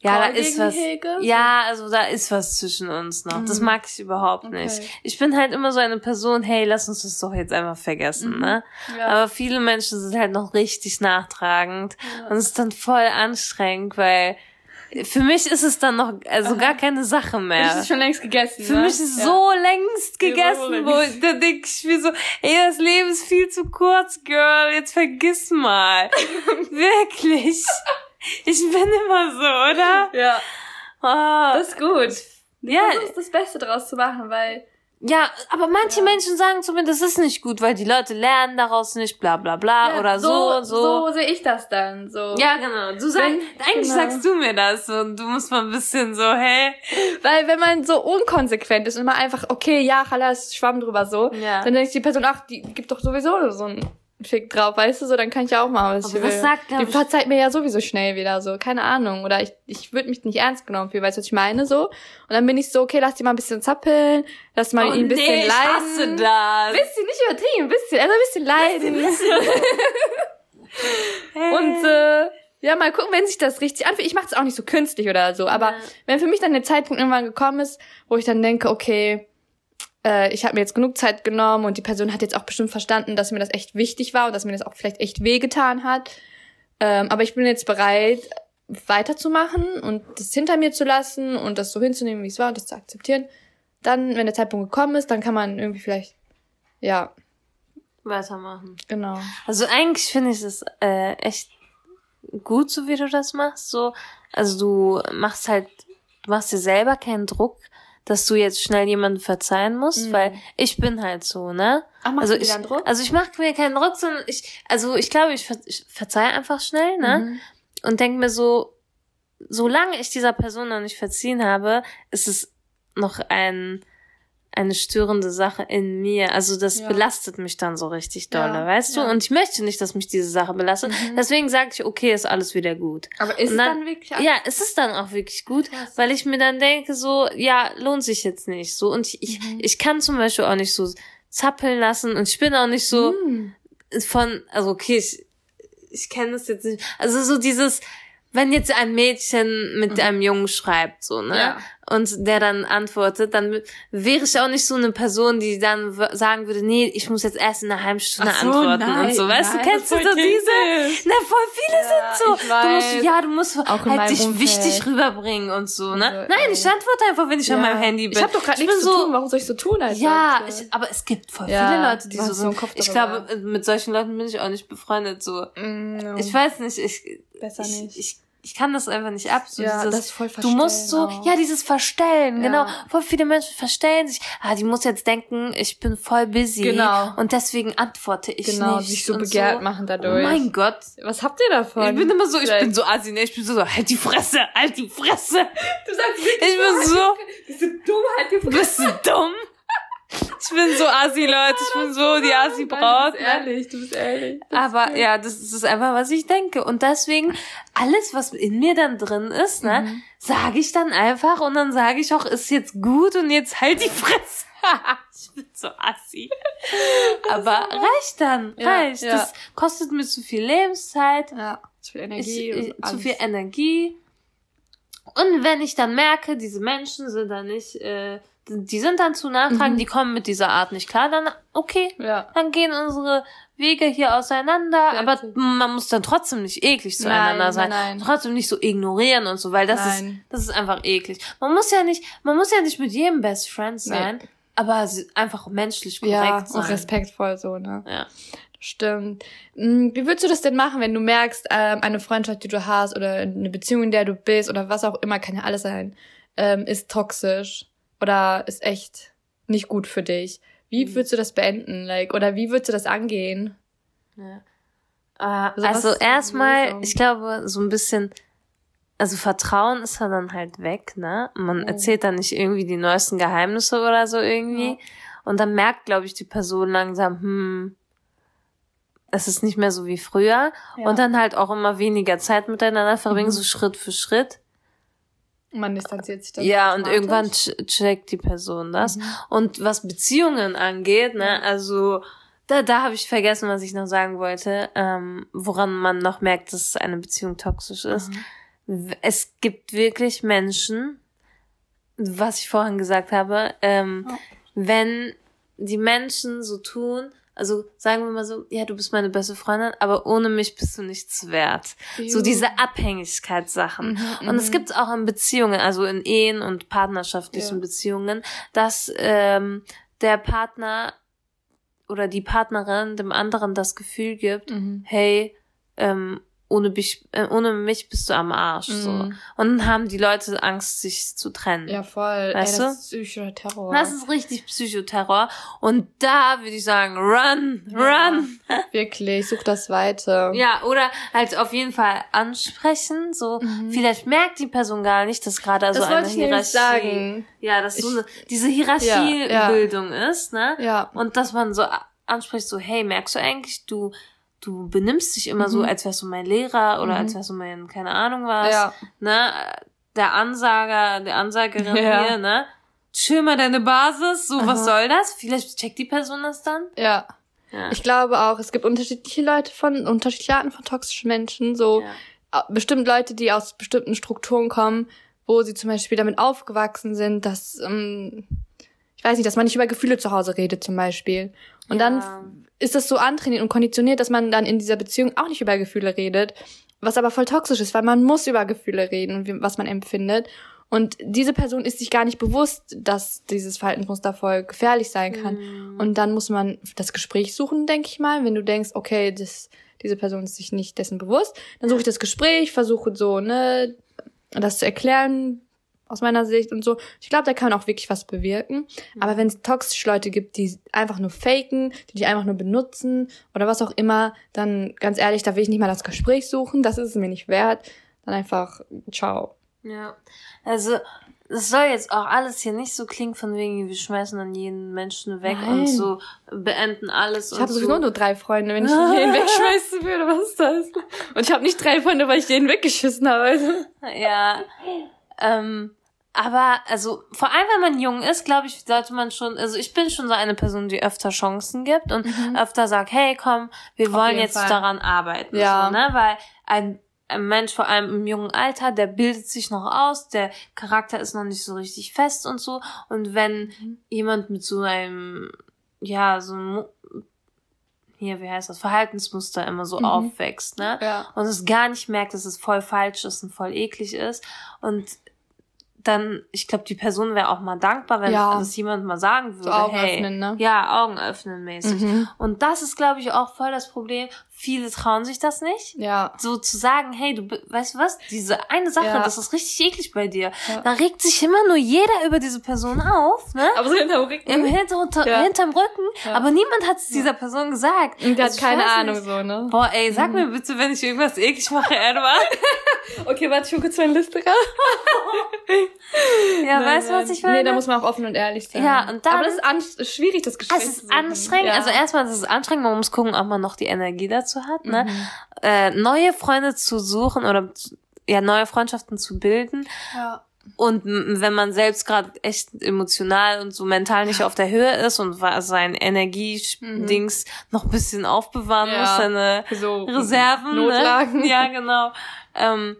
Ja, da ist was. Hege? Ja, also da ist was zwischen uns noch. Das Mhm. mag ich überhaupt Okay. nicht. Ich bin halt immer so eine Person, hey, lass uns das doch jetzt einfach vergessen, Mhm. ne? Ja. Aber viele Menschen sind halt noch richtig nachtragend und es ist dann voll anstrengend, weil für mich ist es dann noch also gar keine Sache Das mehr. ist schon längst gegessen. Für ne? mich ist es Ja. so längst gegessen, wo längst. da denk ich mir so, ey, das Leben ist viel zu kurz, Girl, jetzt vergiss mal. [laughs] Wirklich. Ich bin immer so, oder? Ja, Oh. das ist gut. ja, versuchst das Beste draus zu machen, weil ja, aber manche Menschen sagen zu mir, das ist nicht gut, weil die Leute lernen daraus nicht, bla bla bla Ja, oder so und so. So sehe ich das dann. So. Ja, genau. Du sagst, Wenn- eigentlich genau. sagst du mir das und du musst mal ein bisschen so, hey. Weil wenn man so unkonsequent ist und immer einfach, okay, ja, Chalas, schwamm drüber so, Ja. dann denkt die Person, ach, die gibt doch sowieso so einen Fick drauf, weißt du, so, dann kann ich ja auch machen, was Aber ich das will. sagt, glaub die ich- verzeiht mir ja sowieso schnell wieder so, keine Ahnung. Oder ich, ich würde mich nicht ernst genommen fühlen, weißt du, was ich meine, so. Und dann bin ich so, okay, lass die mal ein bisschen zappeln, lass mal ihn ein bisschen Oh nee, ich leiden. hasse das. Bisschen, nicht übertrieben, ein bisschen, also ein bisschen leiden. Hey. [laughs] Und äh, ja, mal gucken, wenn sich das richtig anfühlt. Ich mache es auch nicht so künstlich oder so, aber Ja. wenn für mich dann der Zeitpunkt irgendwann gekommen ist, wo ich dann denke, okay, äh, ich habe mir jetzt genug Zeit genommen und die Person hat jetzt auch bestimmt verstanden, dass mir das echt wichtig war und dass mir das auch vielleicht echt wehgetan hat. Ähm, aber ich bin jetzt bereit, weiterzumachen und das hinter mir zu lassen und das so hinzunehmen, wie es war und das zu akzeptieren. Dann, wenn der Zeitpunkt gekommen ist, dann kann man irgendwie vielleicht, ja, Weitermachen. genau. Also eigentlich finde ich es äh, echt gut, so wie du das machst. So, also du machst halt, du machst dir selber keinen Druck, dass du jetzt schnell jemanden verzeihen musst, Mhm. weil ich bin halt so, ne? Ach, machst also du ich, dann Druck? also ich mache mir keinen Druck, sondern ich, also ich glaube, ich, ver ich verzeihe einfach schnell, ne? Mhm. Und denk mir so, solange ich dieser Person noch nicht verziehen habe, ist es noch ein eine störende Sache in mir. Also das Ja. belastet mich dann so richtig dolle, Ja, weißt du? ja. Und ich möchte nicht, dass mich diese Sache belastet. Mhm. Deswegen sage ich, okay, ist alles wieder gut. Aber ist Und es dann- dann wirklich Ja, es ist dann auch wirklich gut, Krass. weil ich mir dann denke, so, ja, lohnt sich jetzt nicht. So, und ich, ich, Mhm. ich kann zum Beispiel auch nicht so zappeln lassen und ich bin auch nicht so Hm. von, also okay, ich, ich kenne das jetzt nicht. Also so dieses, wenn jetzt ein Mädchen mit einem Jungen schreibt, so, ne? Mhm. Ja. Und der dann antwortet, dann wäre ich auch nicht so eine Person, die dann sagen würde, nee, ich muss jetzt erst in einer halben Stunde so, antworten nein, und so. Weißt nein, du, kennst du so diese? Na, voll viele Ja, sind so. Du musst, ja, du musst Auch halt dich Umfeld. wichtig rüberbringen und so, ne? So, Nein, ich antworte einfach, wenn ich an meinem Handy bin. Ich habe doch gerade Ich nichts bin zu so- tun. Warum soll ich so tun? Als ja, ich, aber es gibt voll Ja, viele Leute, die so so sind. Kopf Ich glaube, mit solchen Leuten bin ich auch nicht befreundet. So, Mm, no. ich weiß nicht, ich, Besser ich, nicht. ich, ich kann das einfach nicht ab. So Ja, dieses, das voll du musst so, verstellen auch. ja, dieses Verstellen, Ja. genau. Voll viele Menschen verstellen sich. Ah, die muss jetzt denken, ich bin voll busy. Genau. Und deswegen antworte ich genau, nicht. sich so begehrt so. machen Oh dadurch. mein Gott. Was habt ihr davon? Ich bin immer so, ich Vielleicht- bin so assi, ne? Ich bin so, halt die Fresse, halt die Fresse. Du sagst Ich bin so, bist [laughs] du dumm, halt die bist du dumm? Ich bin so assi, Leute. Ich bin so die Assi-Braut. Du bist ne? ehrlich, du bist ehrlich. Das Aber ist ja, das ist einfach, was ich denke. Und deswegen, alles, was in mir dann drin ist, ne, Mhm. sage ich dann einfach und dann sage ich auch, ist jetzt gut und jetzt halt die Fresse. [laughs] ich bin so assi. [laughs] Aber reicht dann, Ja, reicht. ja. Das kostet mir zu viel Lebenszeit, Ja, zu viel ich, Energie. ich, und zu viel Energie. Und wenn ich dann merke, diese Menschen sind dann nicht, äh, die sind dann zu nachtragend, Mhm. die kommen mit dieser Art nicht klar, dann okay, Ja. dann gehen unsere Wege hier auseinander, Fertig. aber man muss dann trotzdem nicht eklig zueinander Nein, sein. nein, nein. Trotzdem nicht so ignorieren und so, weil das ist, Nein. das ist einfach eklig. Man muss ja nicht, man muss ja nicht mit jedem Best Friend sein, aber sie- einfach menschlich korrekt Ja, und sein. respektvoll so, ne? Ja. Stimmt. Mm, Wie würdest du das denn machen, wenn du merkst, ähm, eine Freundschaft, die du hast oder eine Beziehung, in der du bist oder was auch immer, kann ja alles sein, ähm, ist toxisch oder ist echt nicht gut für dich? Wie Mhm. würdest du das beenden? Like, oder wie würdest du das angehen? Ja. Äh, Also also erstmal, ich glaube, so ein bisschen, also Vertrauen ist ja dann halt weg, ne? Man Oh. erzählt dann nicht irgendwie die neuesten Geheimnisse oder so irgendwie. Ja. Und dann merkt, glaube ich, die Person langsam, hm, es ist nicht mehr so wie früher. Ja. Und dann halt auch immer weniger Zeit miteinander verbringen, Mhm. so Schritt für Schritt. Man distanziert sich dann Ja, und irgendwann ch- checkt die Person das. Mhm. Und was Beziehungen angeht, ne, also da, da habe ich vergessen, was ich noch sagen wollte, ähm, woran man noch merkt, dass eine Beziehung toxisch ist. Mhm. Es gibt wirklich Menschen, was ich vorhin gesagt habe, ähm, Ja. wenn die Menschen so tun, also sagen wir mal so, ja, du bist meine beste Freundin, aber ohne mich bist du nichts wert. So Juh. diese Abhängigkeitssachen. Mhm, Und es mhm. gibt auch in Beziehungen, also in Ehen und partnerschaftlichen Ja. Beziehungen, dass ähm, der Partner oder die Partnerin dem anderen das Gefühl gibt, Mhm. hey, ähm, ohne mich, äh, ohne mich bist du am Arsch. So. Mhm. Und dann haben die Leute Angst, sich zu trennen. Ja, voll. Weißt Ey, du? das ist psychischer Terror. Das ist richtig Psychoterror. Und da würde ich sagen, run, Ja. run. [laughs] Wirklich, such das weiter. Ja, oder halt auf jeden Fall ansprechen. So, Mhm. vielleicht merkt die Person gar nicht, dass gerade so das eine Hierarchie. sagen. Ja, dass so eine, diese Hierarchiebildung Ja, ist, ne? Ja. Und dass man so anspricht, so, hey, merkst du eigentlich, du, du benimmst dich immer so, Mhm. als wärst du mein Lehrer oder Mhm. als wärst du mein, keine Ahnung was, Ja. ne? Der Ansager, der Ansagerin Ja. hier, ne? Chill mal deine Basis, so, was Aha. soll das? Vielleicht checkt die Person das dann. Ja. Ja. Ich glaube auch, es gibt unterschiedliche Leute von, unterschiedliche Arten von toxischen Menschen. So ja. bestimmt Leute, die aus bestimmten Strukturen kommen, wo sie zum Beispiel damit aufgewachsen sind, dass, ähm, ich weiß nicht, dass man nicht über Gefühle zu Hause redet zum Beispiel. Und Ja. dann ist das so antrainiert und konditioniert, dass man dann in dieser Beziehung auch nicht über Gefühle redet, was aber voll toxisch ist, weil man muss über Gefühle reden und was man empfindet. Und diese Person ist sich gar nicht bewusst, dass dieses Verhaltensmuster voll gefährlich sein kann. Mhm. Und dann muss man das Gespräch suchen, denke ich mal. Wenn du denkst, okay, das, diese Person ist sich nicht dessen bewusst, dann suche ich das Gespräch, versuche so, ne, das zu erklären aus meiner Sicht und so. Ich glaube, da kann man auch wirklich was bewirken. Aber wenn es toxische Leute gibt, die einfach nur faken, die dich einfach nur benutzen oder was auch immer, dann ganz ehrlich, da will ich nicht mal das Gespräch suchen. Das ist es mir nicht wert. Dann einfach, ciao. Ja, also es soll jetzt auch alles hier nicht so klingen von wegen, wir schmeißen dann jeden Menschen weg Nein. und so beenden alles Ich habe so. sowieso nur drei Freunde, wenn ich [laughs] jeden wegschmeißen würde, was ist das? Und ich habe nicht drei Freunde, weil ich jeden weggeschissen habe. Also. Ja, ähm, aber also vor allem, wenn man jung ist, glaube ich, sollte man schon, also ich bin schon so eine Person, die öfter Chancen gibt und öfter sagt, hey, komm, wir Auf wollen jetzt Fall. daran arbeiten, Ja. so, ne, weil ein ein Mensch, vor allem im jungen Alter, der bildet sich noch aus, der Charakter ist noch nicht so richtig fest und so. Und wenn jemand mit so einem, ja, so einem, hier, wie heißt das, Verhaltensmuster immer so Mhm. aufwächst, ne? Ja. und es gar nicht merkt, dass es voll falsch ist und voll eklig ist. Und dann, ich glaube, die Person wäre auch mal dankbar, wenn Ja. das jemand mal sagen würde. So Augen hey, öffnen, ne? Ja, Augen öffnen mäßig. Mhm. Und das ist, glaube ich, auch voll das Problem. Viele trauen sich das nicht. Ja. So zu sagen, hey, du, weißt du was? Diese eine Sache, Ja. das ist richtig eklig bei dir. Ja. Da regt sich immer nur jeder über diese Person auf, ne? Aber so hinterm Rücken. Im Hinter unter, Ja. hinterm Rücken. Ja. Aber niemand hat es dieser Person gesagt. Und der Also hat keine Ahnung nicht. so, ne? Boah, ey, sag mir bitte, wenn ich irgendwas eklig mache, Edward. [laughs] Okay, warte, ich hole kurz meine Liste raus. Ja, Nein, weißt du, was ich meine? Nee, da muss man auch offen und ehrlich sein. Ja, und dann- Aber das ist schwierig, das Gespräch es ist anstrengend. Also erstmal, das ist anstrengend, man muss gucken, ob man noch die Energie dazu hat, ne? Mhm. Äh, neue Freunde zu suchen oder ja, neue Freundschaften zu bilden, Ja. Und wenn man selbst gerade echt emotional und so mental nicht auf der Höhe ist und sein Energiedings noch ein bisschen aufbewahren Ja. muss, seine So Reserven. Notlagen. Ne? Ja, genau. Ähm,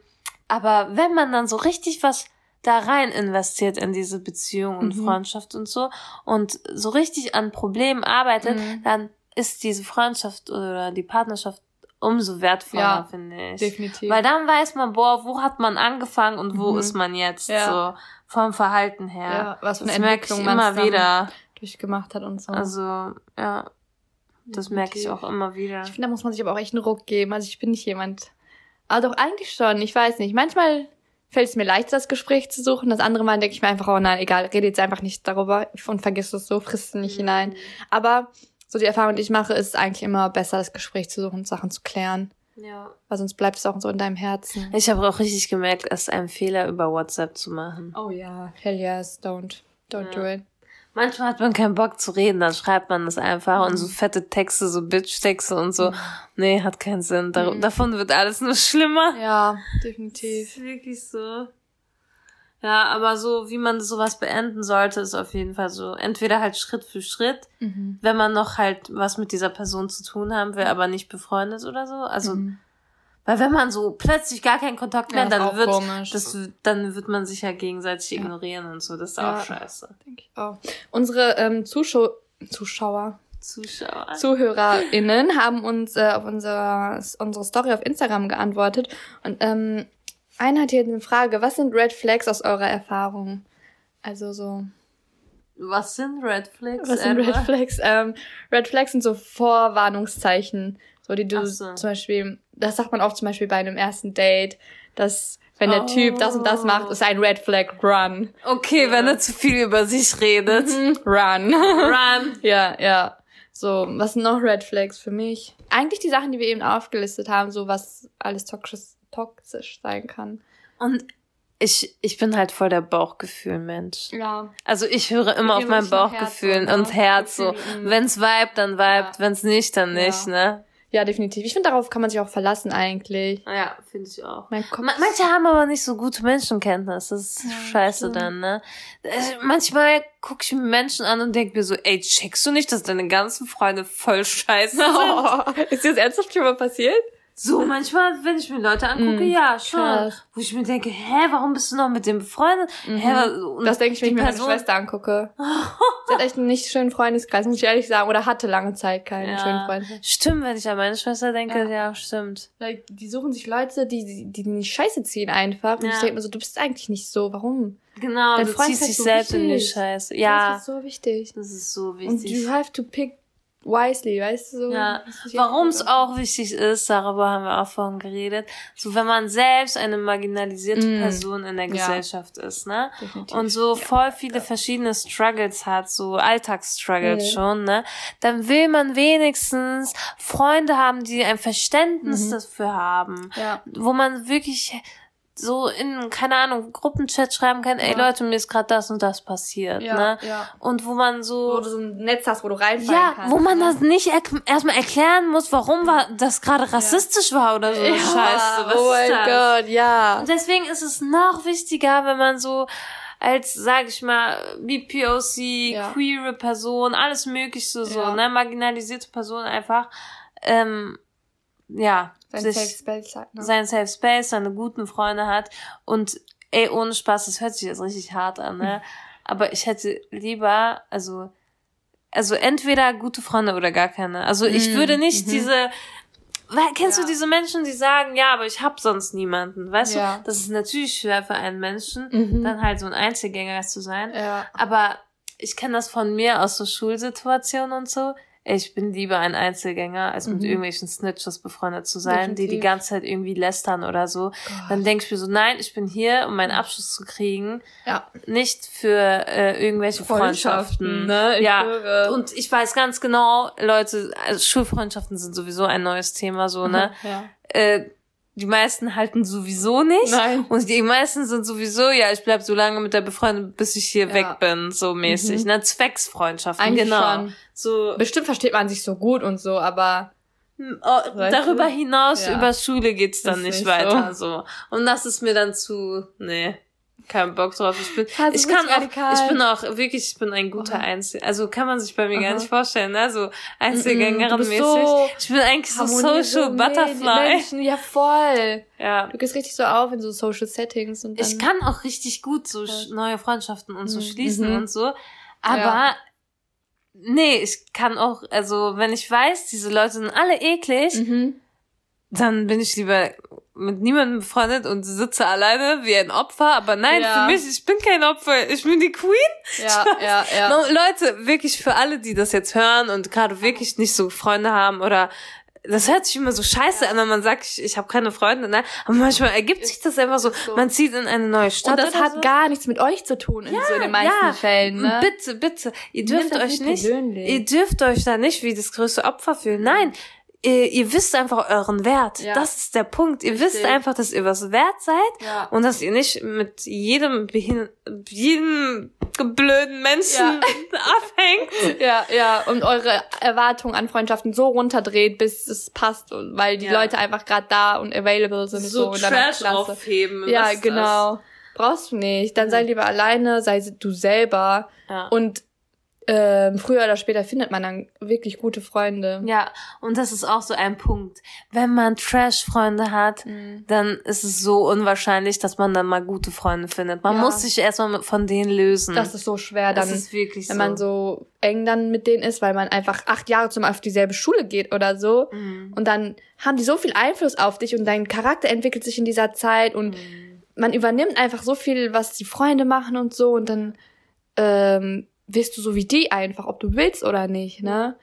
aber wenn man dann so richtig was da rein investiert in diese Beziehung und Mhm. Freundschaft und so und so richtig an Problemen arbeitet, Mhm. dann ist diese Freundschaft oder die Partnerschaft umso wertvoller, Ja, finde ich. Definitiv. Weil dann weiß man, boah, wo hat man angefangen und wo Mhm. ist man jetzt, Ja. so vom Verhalten her. ja, was für eine das merke ich Entwicklung man immer wieder. durchgemacht hat und so. Also, ja, das merke ich Definitiv. auch immer wieder. Ich finde, da muss man sich aber auch echt einen Ruck geben. Also ich bin nicht jemand. Aber doch eigentlich schon, ich weiß nicht. Manchmal fällt es mir leicht, das Gespräch zu suchen. Das andere Mal denke ich mir einfach, oh nein, egal, rede jetzt einfach nicht darüber und vergiss es so, frisst es nicht hinein. Aber so die Erfahrung, die ich mache, ist es eigentlich immer besser, das Gespräch zu suchen und Sachen zu klären. Ja. Weil sonst bleibt es auch so in deinem Herzen. Ich habe auch richtig gemerkt, es ist ein Fehler, über WhatsApp zu machen. Oh ja. Hell yes, don't. Don't do it. Manchmal hat man keinen Bock zu reden, dann schreibt man das einfach und Mhm. so fette Texte, so Bitch-Texte und so. Nee, hat keinen Sinn. Dar Mhm. Davon wird alles nur schlimmer. Ja, definitiv. Ist wirklich so. Ja, aber so, wie man sowas beenden sollte, ist auf jeden Fall so. Entweder halt Schritt für Schritt, Mhm. wenn man noch halt was mit dieser Person zu tun haben will, aber nicht befreundet oder so. Also, Mhm. weil wenn man so plötzlich gar keinen Kontakt mehr, Ja, dann wird, komisch. das, dann wird man sich ja gegenseitig Ja. ignorieren und so. Das ist Ja. auch scheiße. Denke ich auch. Unsere ähm, Zuschau Zuschauer, Zuschauer. ZuhörerInnen haben uns äh, auf unserer, unsere Story auf Instagram geantwortet. Und ähm, einer hat hier eine Frage, was sind Red Flags aus eurer Erfahrung? Also so, Was sind Red Flags? was sind Red? Flags? Ähm, Red Flags sind so Vorwarnungszeichen. So, die du so. zum Beispiel, das sagt man auch zum Beispiel bei einem ersten Date, dass wenn der Oh. Typ das und das macht, ist ein Red Flag, run. Okay, wenn er zu viel über sich redet. Mhm, Run. Run. [laughs] Ja, ja. So, was sind noch Red Flags für mich? Eigentlich die Sachen, die wir eben aufgelistet haben, so was alles toxisch, toxisch sein kann. Und ich, ich bin halt voll der Bauchgefühl-Mensch. Ja. Also ich höre immer auf mein Bauchgefühl Herz, und Herz so. Wenn's vibet, dann vibet, Ja. wenn's nicht, dann nicht, Ja. ne? Ja, definitiv. Ich finde, darauf kann man sich auch verlassen eigentlich. Ja, finde ich auch. Mein Kopf. Ma manche haben aber nicht so gute Menschenkenntnis. Das ist Ja, scheiße stimmt. dann, ne? Äh, Manchmal gucke ich mir Menschen an und denke mir so, ey, checkst du nicht, dass deine ganzen Freunde voll scheiße [laughs] sind? Oh, ist dir das ernsthaft schon mal passiert? So, manchmal, wenn ich mir Leute angucke, Mm, ja, schon. krass. Wo ich mir denke, hä, warum bist du noch mit dem befreundet? Hä, und Mhm. Das denke ich, wenn die ich mir meine Person- Schwester angucke. [laughs] Sie hat echt einen nicht schönen Freundeskreis, muss ich ehrlich sagen. Oder hatte lange Zeit keinen Ja. schönen Freundeskreis. Stimmt, wenn ich an meine Schwester denke, Ja. ja, stimmt. Weil Die suchen sich Leute, die, die nicht scheiße ziehen einfach. Und Ja. ich denke mir so, du bist eigentlich nicht so. Warum? Genau, Dein du Freund ziehst dich so selbst in die wichtig. Scheiße. Ja, Das ist so wichtig. das ist so Und wichtig. you have to pick wisely, weißt du? so. Ja, warum es auch wichtig ist, darüber haben wir auch vorhin geredet, so wenn man selbst eine marginalisierte Mm. Person in der Ja. gesellschaft ist, ne? Definitiv. Und so voll viele verschiedene Struggles hat, so Alltagsstruggles schon, ne? Dann will man wenigstens Freunde haben, die ein Verständnis Mhm. dafür haben, Ja. wo man wirklich so in, keine Ahnung, Gruppenchat schreiben kann, ey Ja. Leute, mir ist gerade das und das passiert, Ja, ne? ja. Und wo man so Wo du so ein Netz hast, wo du reinfallen ja, kannst. wo man ne? das nicht erk erstmal erklären muss, warum war das gerade rassistisch war oder so. eine Scheiße. Was oh mein? Gott, ja. Und deswegen ist es noch wichtiger, wenn man so als, sag ich mal, BPOC, Ja. queere Person, alles mögliche so, Ja. ne, marginalisierte Person einfach, ähm, ja, Sein Safe Space hat, ne? sein Safe Space, seine guten Freunde hat und ey, ohne Spaß, das hört sich jetzt richtig hart an, ne? [laughs] Aber ich hätte lieber, also, also entweder gute Freunde oder gar keine. Also ich Mm, würde nicht mhm. diese, weil, kennst Ja. du diese Menschen, die sagen, ja, aber ich hab sonst niemanden, weißt Ja. du? Das ist natürlich schwer für einen Menschen, Mhm. dann halt so ein Einzelgänger zu sein. Ja. Aber ich kenne das von mir aus so Schulsituationen und so. Ich bin lieber ein Einzelgänger, als mit Mhm. irgendwelchen Snitches befreundet zu sein, die die Definitiv. ganze Zeit irgendwie lästern oder so. Dann denke ich mir so, nein, ich bin hier, um meinen Abschluss zu kriegen, Ja. nicht für äh, irgendwelche Freundschaften. ne? Ich ja. schwöre. Und ich weiß ganz genau, Leute, also Schulfreundschaften sind sowieso ein neues Thema, so, ne? [laughs] Ja. Äh, die meisten halten sowieso nicht. Nein. Und die meisten sind sowieso, ja, ich bleib so lange mit der Befreundung, bis ich hier Ja. weg bin, so mäßig. Mhm. Ne? Zwecksfreundschaften, Eigentlich genau. schon. So Bestimmt versteht man sich so gut und so, aber oh, darüber du? hinaus, Ja. über Schule geht's dann Ist nicht, nicht weiter so. Und das ist mir dann zu, nee. Keinen Bock drauf. Ich bin, Also ich kann auch, radikal. ich bin auch wirklich, ich bin ein guter Einzel, also kann man sich bei mir gar nicht vorstellen, ne, so Einzelgängerin mäßig. so ich bin eigentlich so Social so Butterfly. Menschen, ja voll. Ja. Du gehst richtig so auf in so Social Settings und dann. Ich kann auch richtig gut so sch- neue Freundschaften und so schließen Mhm. und so. Aber Ja. nee, ich kann auch, also wenn ich weiß, diese Leute sind alle eklig, Mhm. Dann bin ich lieber mit niemandem befreundet und sitze alleine wie ein Opfer. Aber nein, Ja. für mich, ich bin kein Opfer, ich bin die Queen. Ja, [laughs] ja, ja. No, Leute, wirklich für alle, die das jetzt hören und gerade wirklich nicht so Freunde haben oder das hört sich immer so scheiße an, wenn man sagt, ich, ich habe keine Freunde, ne? Aber manchmal ergibt sich das einfach so. so. Man zieht in eine neue Stadt. Und das hat so. gar nichts mit euch zu tun in so den meisten ja. Fällen, ne? Bitte, bitte, ihr dürft euch nicht nicht, persönlich. ihr dürft euch da nicht wie das größte Opfer fühlen. Nein, ihr, ihr wisst einfach euren Wert. Ja. Das ist der Punkt. Ihr wisst Richtig. einfach, dass ihr was wert seid Ja. und dass ihr nicht mit jedem, behin jedem blöden Menschen [laughs] abhängt. Ja, ja, und eure Erwartungen an Freundschaften so runterdreht, bis es passt, weil die Ja. Leute einfach gerade da und available sind. So, deiner Trash aufheben. Ja, genau. Brauchst du nicht. Dann sei lieber alleine, sei du selber. Das? Ja. Und ähm, früher oder später findet man dann wirklich gute Freunde. Ja, und das ist auch so ein Punkt. Wenn man Trash-Freunde hat, Mhm. dann ist es so unwahrscheinlich, dass man dann mal gute Freunde findet. Man Ja. muss sich erstmal von denen lösen. Das ist so schwer Das dann, ist wirklich wenn so. man so eng dann mit denen ist, weil man einfach acht Jahre zum auf dieselbe Schule geht oder so. Mhm. Und dann haben die so viel Einfluss auf dich und dein Charakter entwickelt sich in dieser Zeit und Mhm. man übernimmt einfach so viel, was die Freunde machen und so und dann ähm, wirst du so wie die einfach, ob du willst oder nicht, ne?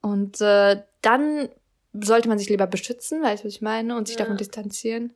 Und äh, dann sollte man sich lieber beschützen, weißt du, was ich meine, und sich Ja. davon distanzieren.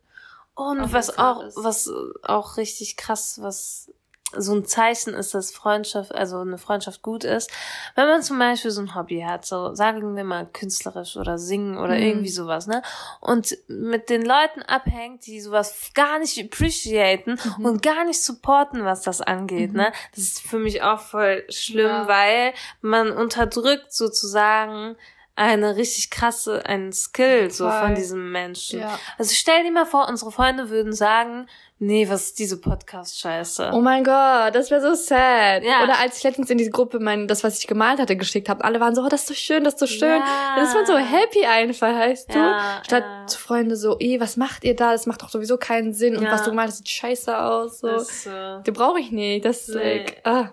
Und Auch was auch, was auch richtig krass, was so ein Zeichen ist, dass Freundschaft, also eine Freundschaft gut ist, wenn man zum Beispiel so ein Hobby hat, so sagen wir mal künstlerisch oder singen oder Mhm. irgendwie sowas, ne? Und mit den Leuten abhängt, die sowas gar nicht appreciaten Mhm. und gar nicht supporten, was das angeht, ne? Das ist für mich auch voll schlimm, Ja. weil man unterdrückt sozusagen eine richtig krasse, einen Skill so Voll. von diesem Menschen. Ja. Also stell dir mal vor, unsere Freunde würden sagen, nee, was ist diese Podcast-Scheiße? Oh mein Gott, das wäre so sad. Ja. Oder als ich letztens in diese Gruppe mein, das, was ich gemalt hatte, geschickt habe, alle waren so, oh, das ist so schön, das ist so schön. Ja. Dann ist man so happy einfach, heißt du? Ja, Statt ja. zu Freunde so, eh, was macht ihr da? Das macht doch sowieso keinen Sinn. Und was du gemalt hast, sieht scheiße aus. So. Das, äh, Den brauche ich nicht. Das ist Nee. like, ah.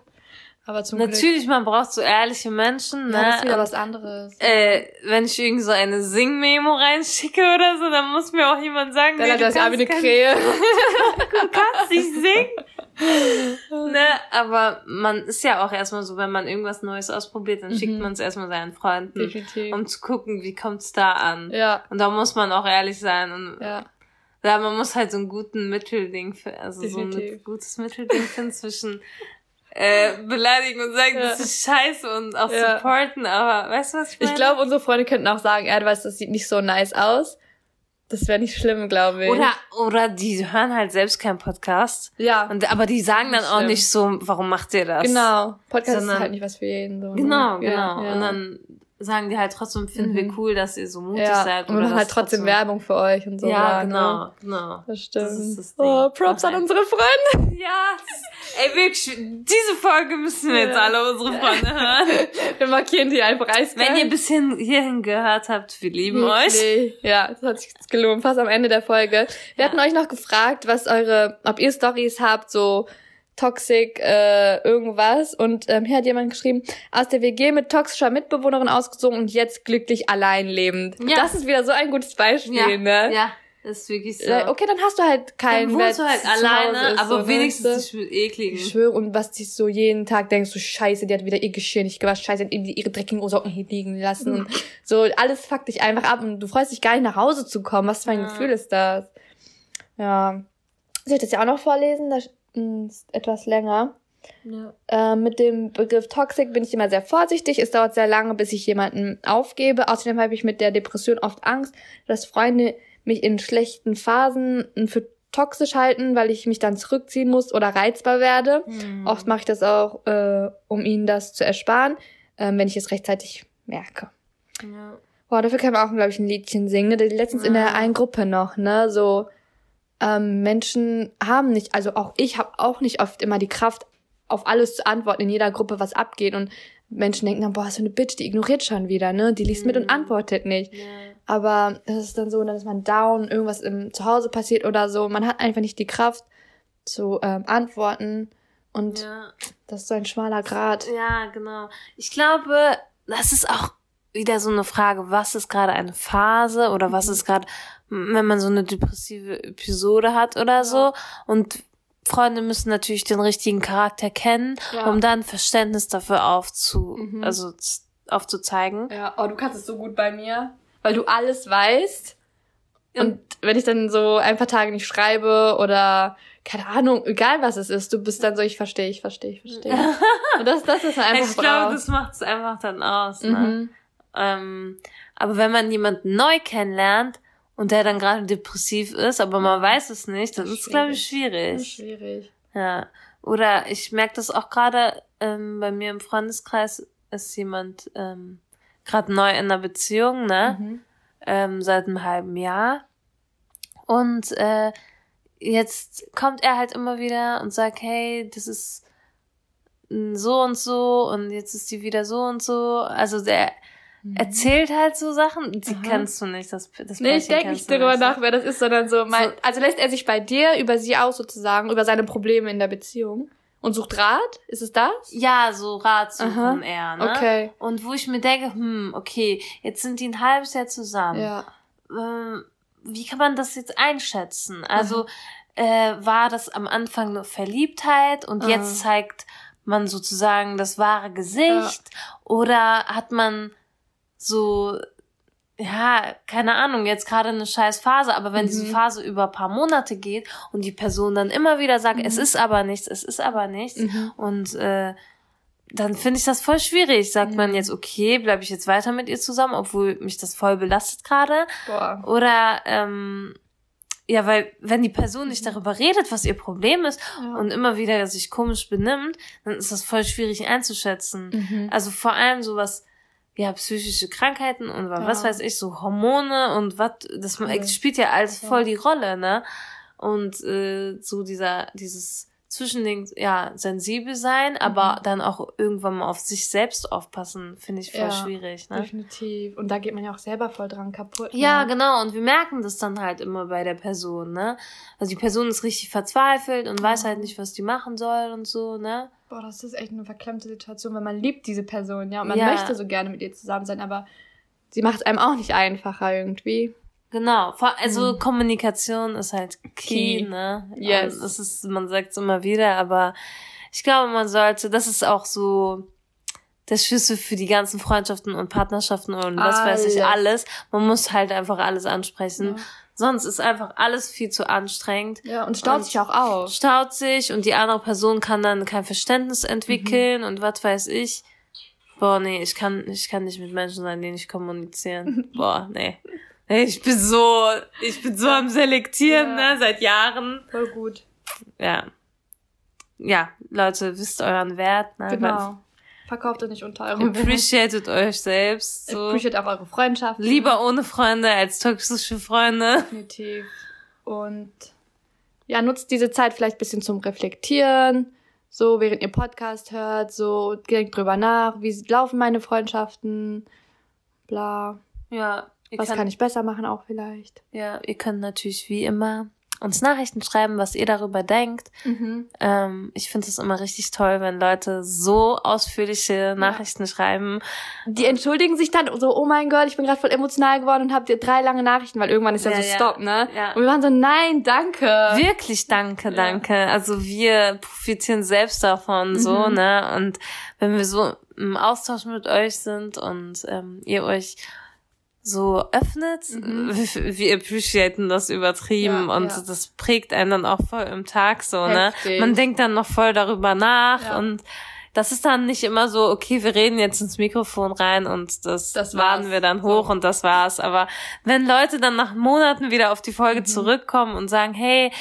Aber zum Glück. natürlich, man braucht so ehrliche Menschen, ne? Ja, das ist wieder was anderes. äh, wenn ich irgend so eine Sing-Memo reinschicke oder so, dann muss mir auch jemand sagen, Dann nee, du das ja wie eine kannst Krähe. du kannst nicht singen. ne, aber man ist ja auch erstmal so, wenn man irgendwas Neues ausprobiert, dann schickt Mhm. man es erstmal seinen Freunden, Definitiv. um zu gucken, wie kommt's da an. ja, Und da muss man auch ehrlich sein und ja. ja, man muss halt so einen guten Mittelding, also so ein Definitiv. gutes Mittelding finden zwischen äh, beleidigen und sagen, Ja. das ist scheiße und auch Ja. supporten, aber weißt du, was ich meine? Ich glaube, unsere Freunde könnten auch sagen, ja, du weißt, das sieht nicht so nice aus. Das wäre nicht schlimm, glaube ich. Oder, oder die hören halt selbst keinen Podcast. ja, Und, aber die sagen dann auch schlimm. nicht so, warum macht ihr das? genau. Podcast Sondern- ist halt nicht was für jeden. So, ne? Genau, Ja, genau. Ja. Und dann sagen die halt trotzdem, finden wir Mhm. cool, dass ihr so mutig ja. seid. Und oder machen halt dass trotzdem Werbung für euch und so. Ja, sagen, genau, Ne? genau. Das stimmt. Das das oh, Props an unsere Freunde. [laughs] Ja, ey, wirklich, diese Folge müssen wir jetzt Ja. alle unsere Freunde hören. [laughs] Wir markieren die einfach eiskalt. Wenn ihr bis hin, hierhin gehört habt, wir lieben euch. Wirklich. Ja, das hat sich gelohnt. Fast am Ende der Folge. Wir Ja. hatten euch noch gefragt, was eure, ob ihr Stories habt, so toxic äh, irgendwas. Und ähm, hier hat jemand geschrieben, aus der WG mit toxischer Mitbewohnerin ausgezogen und jetzt glücklich allein lebend. Ja. Das ist wieder so ein gutes Beispiel, Ja, ne? ja, ist wirklich so. Äh, Okay, dann hast du halt kein Dann wohnst du halt alleine, ist, aber so, wenigstens weißt du? nicht mit ekligen. Ich schwöre, und was dich so jeden Tag denkst, du scheiße, die hat wieder ihr Geschirr nicht gewaschen, scheiße, die hat irgendwie ihre dreckigen Socken hier liegen lassen. Und [laughs] so, alles fuckt dich einfach ab und du freust dich gar nicht nach Hause zu kommen. Was für ein Ja. Gefühl ist das? Ja. Soll ich das ja auch noch vorlesen? Das ist etwas länger. Ja. Ähm, mit dem Begriff Toxic bin ich immer sehr vorsichtig. Es dauert sehr lange, bis ich jemanden aufgebe. Außerdem habe ich mit der Depression oft Angst, dass Freunde mich in schlechten Phasen für toxisch halten, weil ich mich dann zurückziehen muss oder reizbar werde. Hm. Oft mache ich das auch, äh, um ihnen das zu ersparen, ähm, wenn ich es rechtzeitig merke. Ja. Boah, dafür kann man auch, glaube ich, ein Liedchen singen. Ne? Letztens in der Ja. einen Gruppe noch, ne? So, ähm, Menschen haben nicht, also auch ich habe auch nicht oft immer die Kraft, auf alles zu antworten in jeder Gruppe, was abgeht. Und Menschen denken dann, boah, so eine Bitch, die ignoriert schon wieder, ne? Die liest mhm. mit und mhm. antwortet nicht. Ja. Aber das ist dann so, dann ist man down, irgendwas im Zuhause passiert oder so. Man hat einfach nicht die Kraft zu ähm, antworten. Und ja. das ist so ein schmaler Grad. Ja, genau. Ich glaube, das ist auch wieder so eine Frage, was ist gerade eine Phase oder was mhm. ist gerade, wenn man so eine depressive Episode hat oder ja. so. Und Freunde müssen natürlich den richtigen Charakter kennen, ja. um dann Verständnis dafür aufzu, mhm. also aufzuzeigen. Ja, oh, du kannst es so gut bei mir, weil du alles weißt. Und wenn ich dann so ein paar Tage nicht schreibe oder keine Ahnung, egal was es ist, du bist dann so, ich verstehe, ich verstehe, ich verstehe. [laughs] Und das, das ist einfach Ich glaube, das macht es einfach dann aus. Ne? Mhm. Ähm, aber wenn man jemanden neu kennenlernt und der dann gerade depressiv ist, aber man weiß es nicht, das, das ist, glaube ich, schwierig. Das ist schwierig. Ja. Oder ich merke das auch gerade ähm, bei mir im Freundeskreis ist jemand ähm, gerade neu in einer Beziehung, ne? Mhm. Ähm, seit einem halben Jahr. Und äh, jetzt kommt er halt immer wieder und sagt, hey, das ist so und so und jetzt ist die wieder so und so. Also der. Erzählt halt so Sachen, die Aha. kennst du nicht. Das, das nee, ich denke nicht darüber nach, wer das ist, sondern so, mein, so, also lässt er sich bei dir über sie aus sozusagen, über seine Probleme in der Beziehung. Und sucht Rat? Ist es das? Ja, so Rat suchen Aha. eher, ne? Okay. Und wo ich mir denke, hm, okay, jetzt sind die ein halbes Jahr zusammen. Ja. Ähm, wie kann man das jetzt einschätzen? Also, mhm. äh, war das am Anfang nur Verliebtheit und mhm. jetzt zeigt man sozusagen das wahre Gesicht? Ja. Oder hat man so, ja, keine Ahnung, jetzt gerade eine scheiß Phase, aber wenn mhm. diese Phase über paar Monate geht und die Person dann immer wieder sagt, mhm. es ist aber nichts, es ist aber nichts mhm. und äh, dann finde ich das voll schwierig. Sagt man jetzt, okay, bleibe ich jetzt weiter mit ihr zusammen, obwohl mich das voll belastet gerade? Oder ähm, ja, weil wenn die Person nicht mhm. darüber redet, was ihr Problem ist ja. und immer wieder sich komisch benimmt, dann ist das voll schwierig einzuschätzen. Mhm. Also vor allem sowas, ja, psychische Krankheiten und ja. was weiß ich, so Hormone und was, das ja. spielt ja alles voll die Rolle, ne? Und äh, so dieser, dieses zwischen den, ja, sensibel sein, aber mhm. dann auch irgendwann mal auf sich selbst aufpassen, finde ich voll ja, schwierig, ne? Definitiv. Und da geht man ja auch selber voll dran kaputt. Ne? Ja, genau. Und wir merken das dann halt immer bei der Person, ne? Also die Person ist richtig verzweifelt und weiß halt nicht, was die machen soll und so, ne? Boah, das ist echt eine verklemmte Situation, weil man liebt diese Person, ja. Und man ja. möchte so gerne mit ihr zusammen sein, aber sie macht es einem auch nicht einfacher irgendwie. Genau, also mhm. Kommunikation ist halt key, key. ne? Yes. das ist, man sagt es immer wieder, aber ich glaube, man sollte, das ist auch so der Schlüssel für die ganzen Freundschaften und Partnerschaften und was alles. weiß ich alles. Man muss halt einfach alles ansprechen. Ja. Sonst ist einfach alles viel zu anstrengend. Ja, und staut und sich auch auf. Staut sich und die andere Person kann dann kein Verständnis entwickeln mhm. und was weiß ich. Boah, nee, ich kann, ich kann nicht mit Menschen sein, die nicht kommunizieren. [laughs] Boah, nee. Ich bin so, ich bin so am Selektieren, ja. ne, seit Jahren. Voll gut. Ja. Ja, Leute, wisst euren Wert, ne? Genau. Verkauft euch nicht unter eurem Appreciated euch selbst. So. Appreciate auch eure Freundschaft. Lieber ohne Freunde als toxische Freunde. Definitiv. Und ja, nutzt diese Zeit vielleicht bisschen zum Reflektieren. So, während ihr Podcast hört, so, denkt drüber nach, wie laufen meine Freundschaften, bla. Ja, Ihr was kann ich besser machen auch vielleicht? Ja, ihr könnt natürlich wie immer uns Nachrichten schreiben, was ihr darüber denkt. Mhm. Ähm, ich finde es immer richtig toll, wenn Leute so ausführliche Nachrichten ja. schreiben. Die entschuldigen sich dann so, oh mein Gott, ich bin gerade voll emotional geworden und habt dir drei lange Nachrichten, weil irgendwann ist ja, ja so ja. Stopp, ne? Ja. Und wir waren so, nein, danke. Wirklich danke, danke. Also wir profitieren selbst davon, mhm. so, ne? Und wenn wir so im Austausch mit euch sind und ähm, ihr euch so öffnet, mhm. [laughs] wir appreciaten das übertrieben ja, und ja. das prägt einen dann auch voll im Tag so, ne? Heftig. ne? Man denkt dann noch voll darüber nach ja. und das ist dann nicht immer so, okay, wir reden jetzt ins Mikrofon rein und das, das laden wir dann hoch und das war's. Aber wenn Leute dann nach Monaten wieder auf die Folge mhm. zurückkommen und sagen, hey,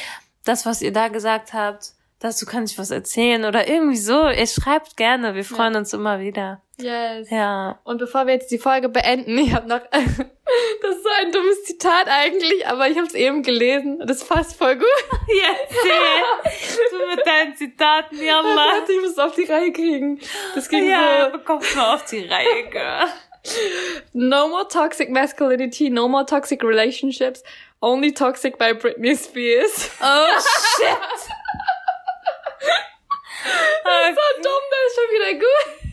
das, was ihr da gesagt habt, dazu kann ich was erzählen oder irgendwie so. Ihr schreibt gerne, wir freuen uns immer wieder. Yes. Ja. Und bevor wir jetzt die Folge beenden, [laughs] ich habe noch, [laughs] das ist so ein dummes Zitat eigentlich, aber ich habe es eben gelesen und es passt voll gut. [laughs] Jetzt. Du mit deinen Zitaten, Yalla. Warte, ich muss es auf die Reihe kriegen. Das ging Ja, so. bekommst mal auf die Reihe, Girl. No more toxic masculinity, no more toxic relationships, only toxic by Britney Spears. Oh, shit. Das war dumm, das ist schon wieder gut.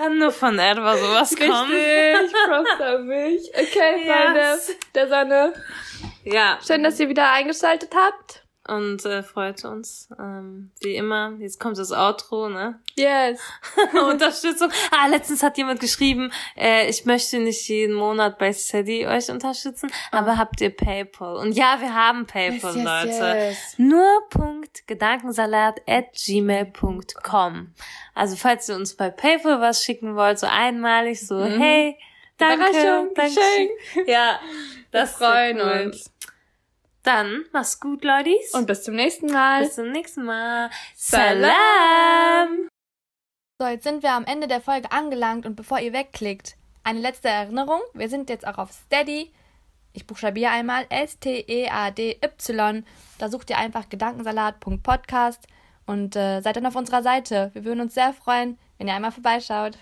Kann nur von Edward sowas kommen. Richtig, Props an mich. Okay, [laughs] Freunde Yes. der Sonne. Ja. Schön, dass ihr wieder eingeschaltet habt. Und äh, freut uns. Ähm, wie immer. Jetzt kommt das Outro, ne? Yes. [laughs] Unterstützung. Ah, letztens hat jemand geschrieben, äh, ich möchte nicht jeden Monat bei Steady euch unterstützen, aber habt ihr PayPal? Und ja, wir haben PayPal, Leute. yes. Nur Punkt gedankensalat at gmail.com. Also falls ihr uns bei PayPal was schicken wollt, so einmalig, so, hey, danke, Überraschung, danke. Geschenk. Ja, das Wir freuen cool. uns. Dann, mach's gut, Leute. Und bis zum nächsten Mal. bis zum nächsten Mal. Salam. So, jetzt sind wir am Ende der Folge angelangt und bevor ihr wegklickt, eine letzte Erinnerung. Wir sind jetzt auch auf Steady. Ich buchstabiere einmal S-T-E-A-D-Y. Da sucht ihr einfach gedankensalat.podcast und äh, seid dann auf unserer Seite. Wir würden uns sehr freuen, wenn ihr einmal vorbeischaut.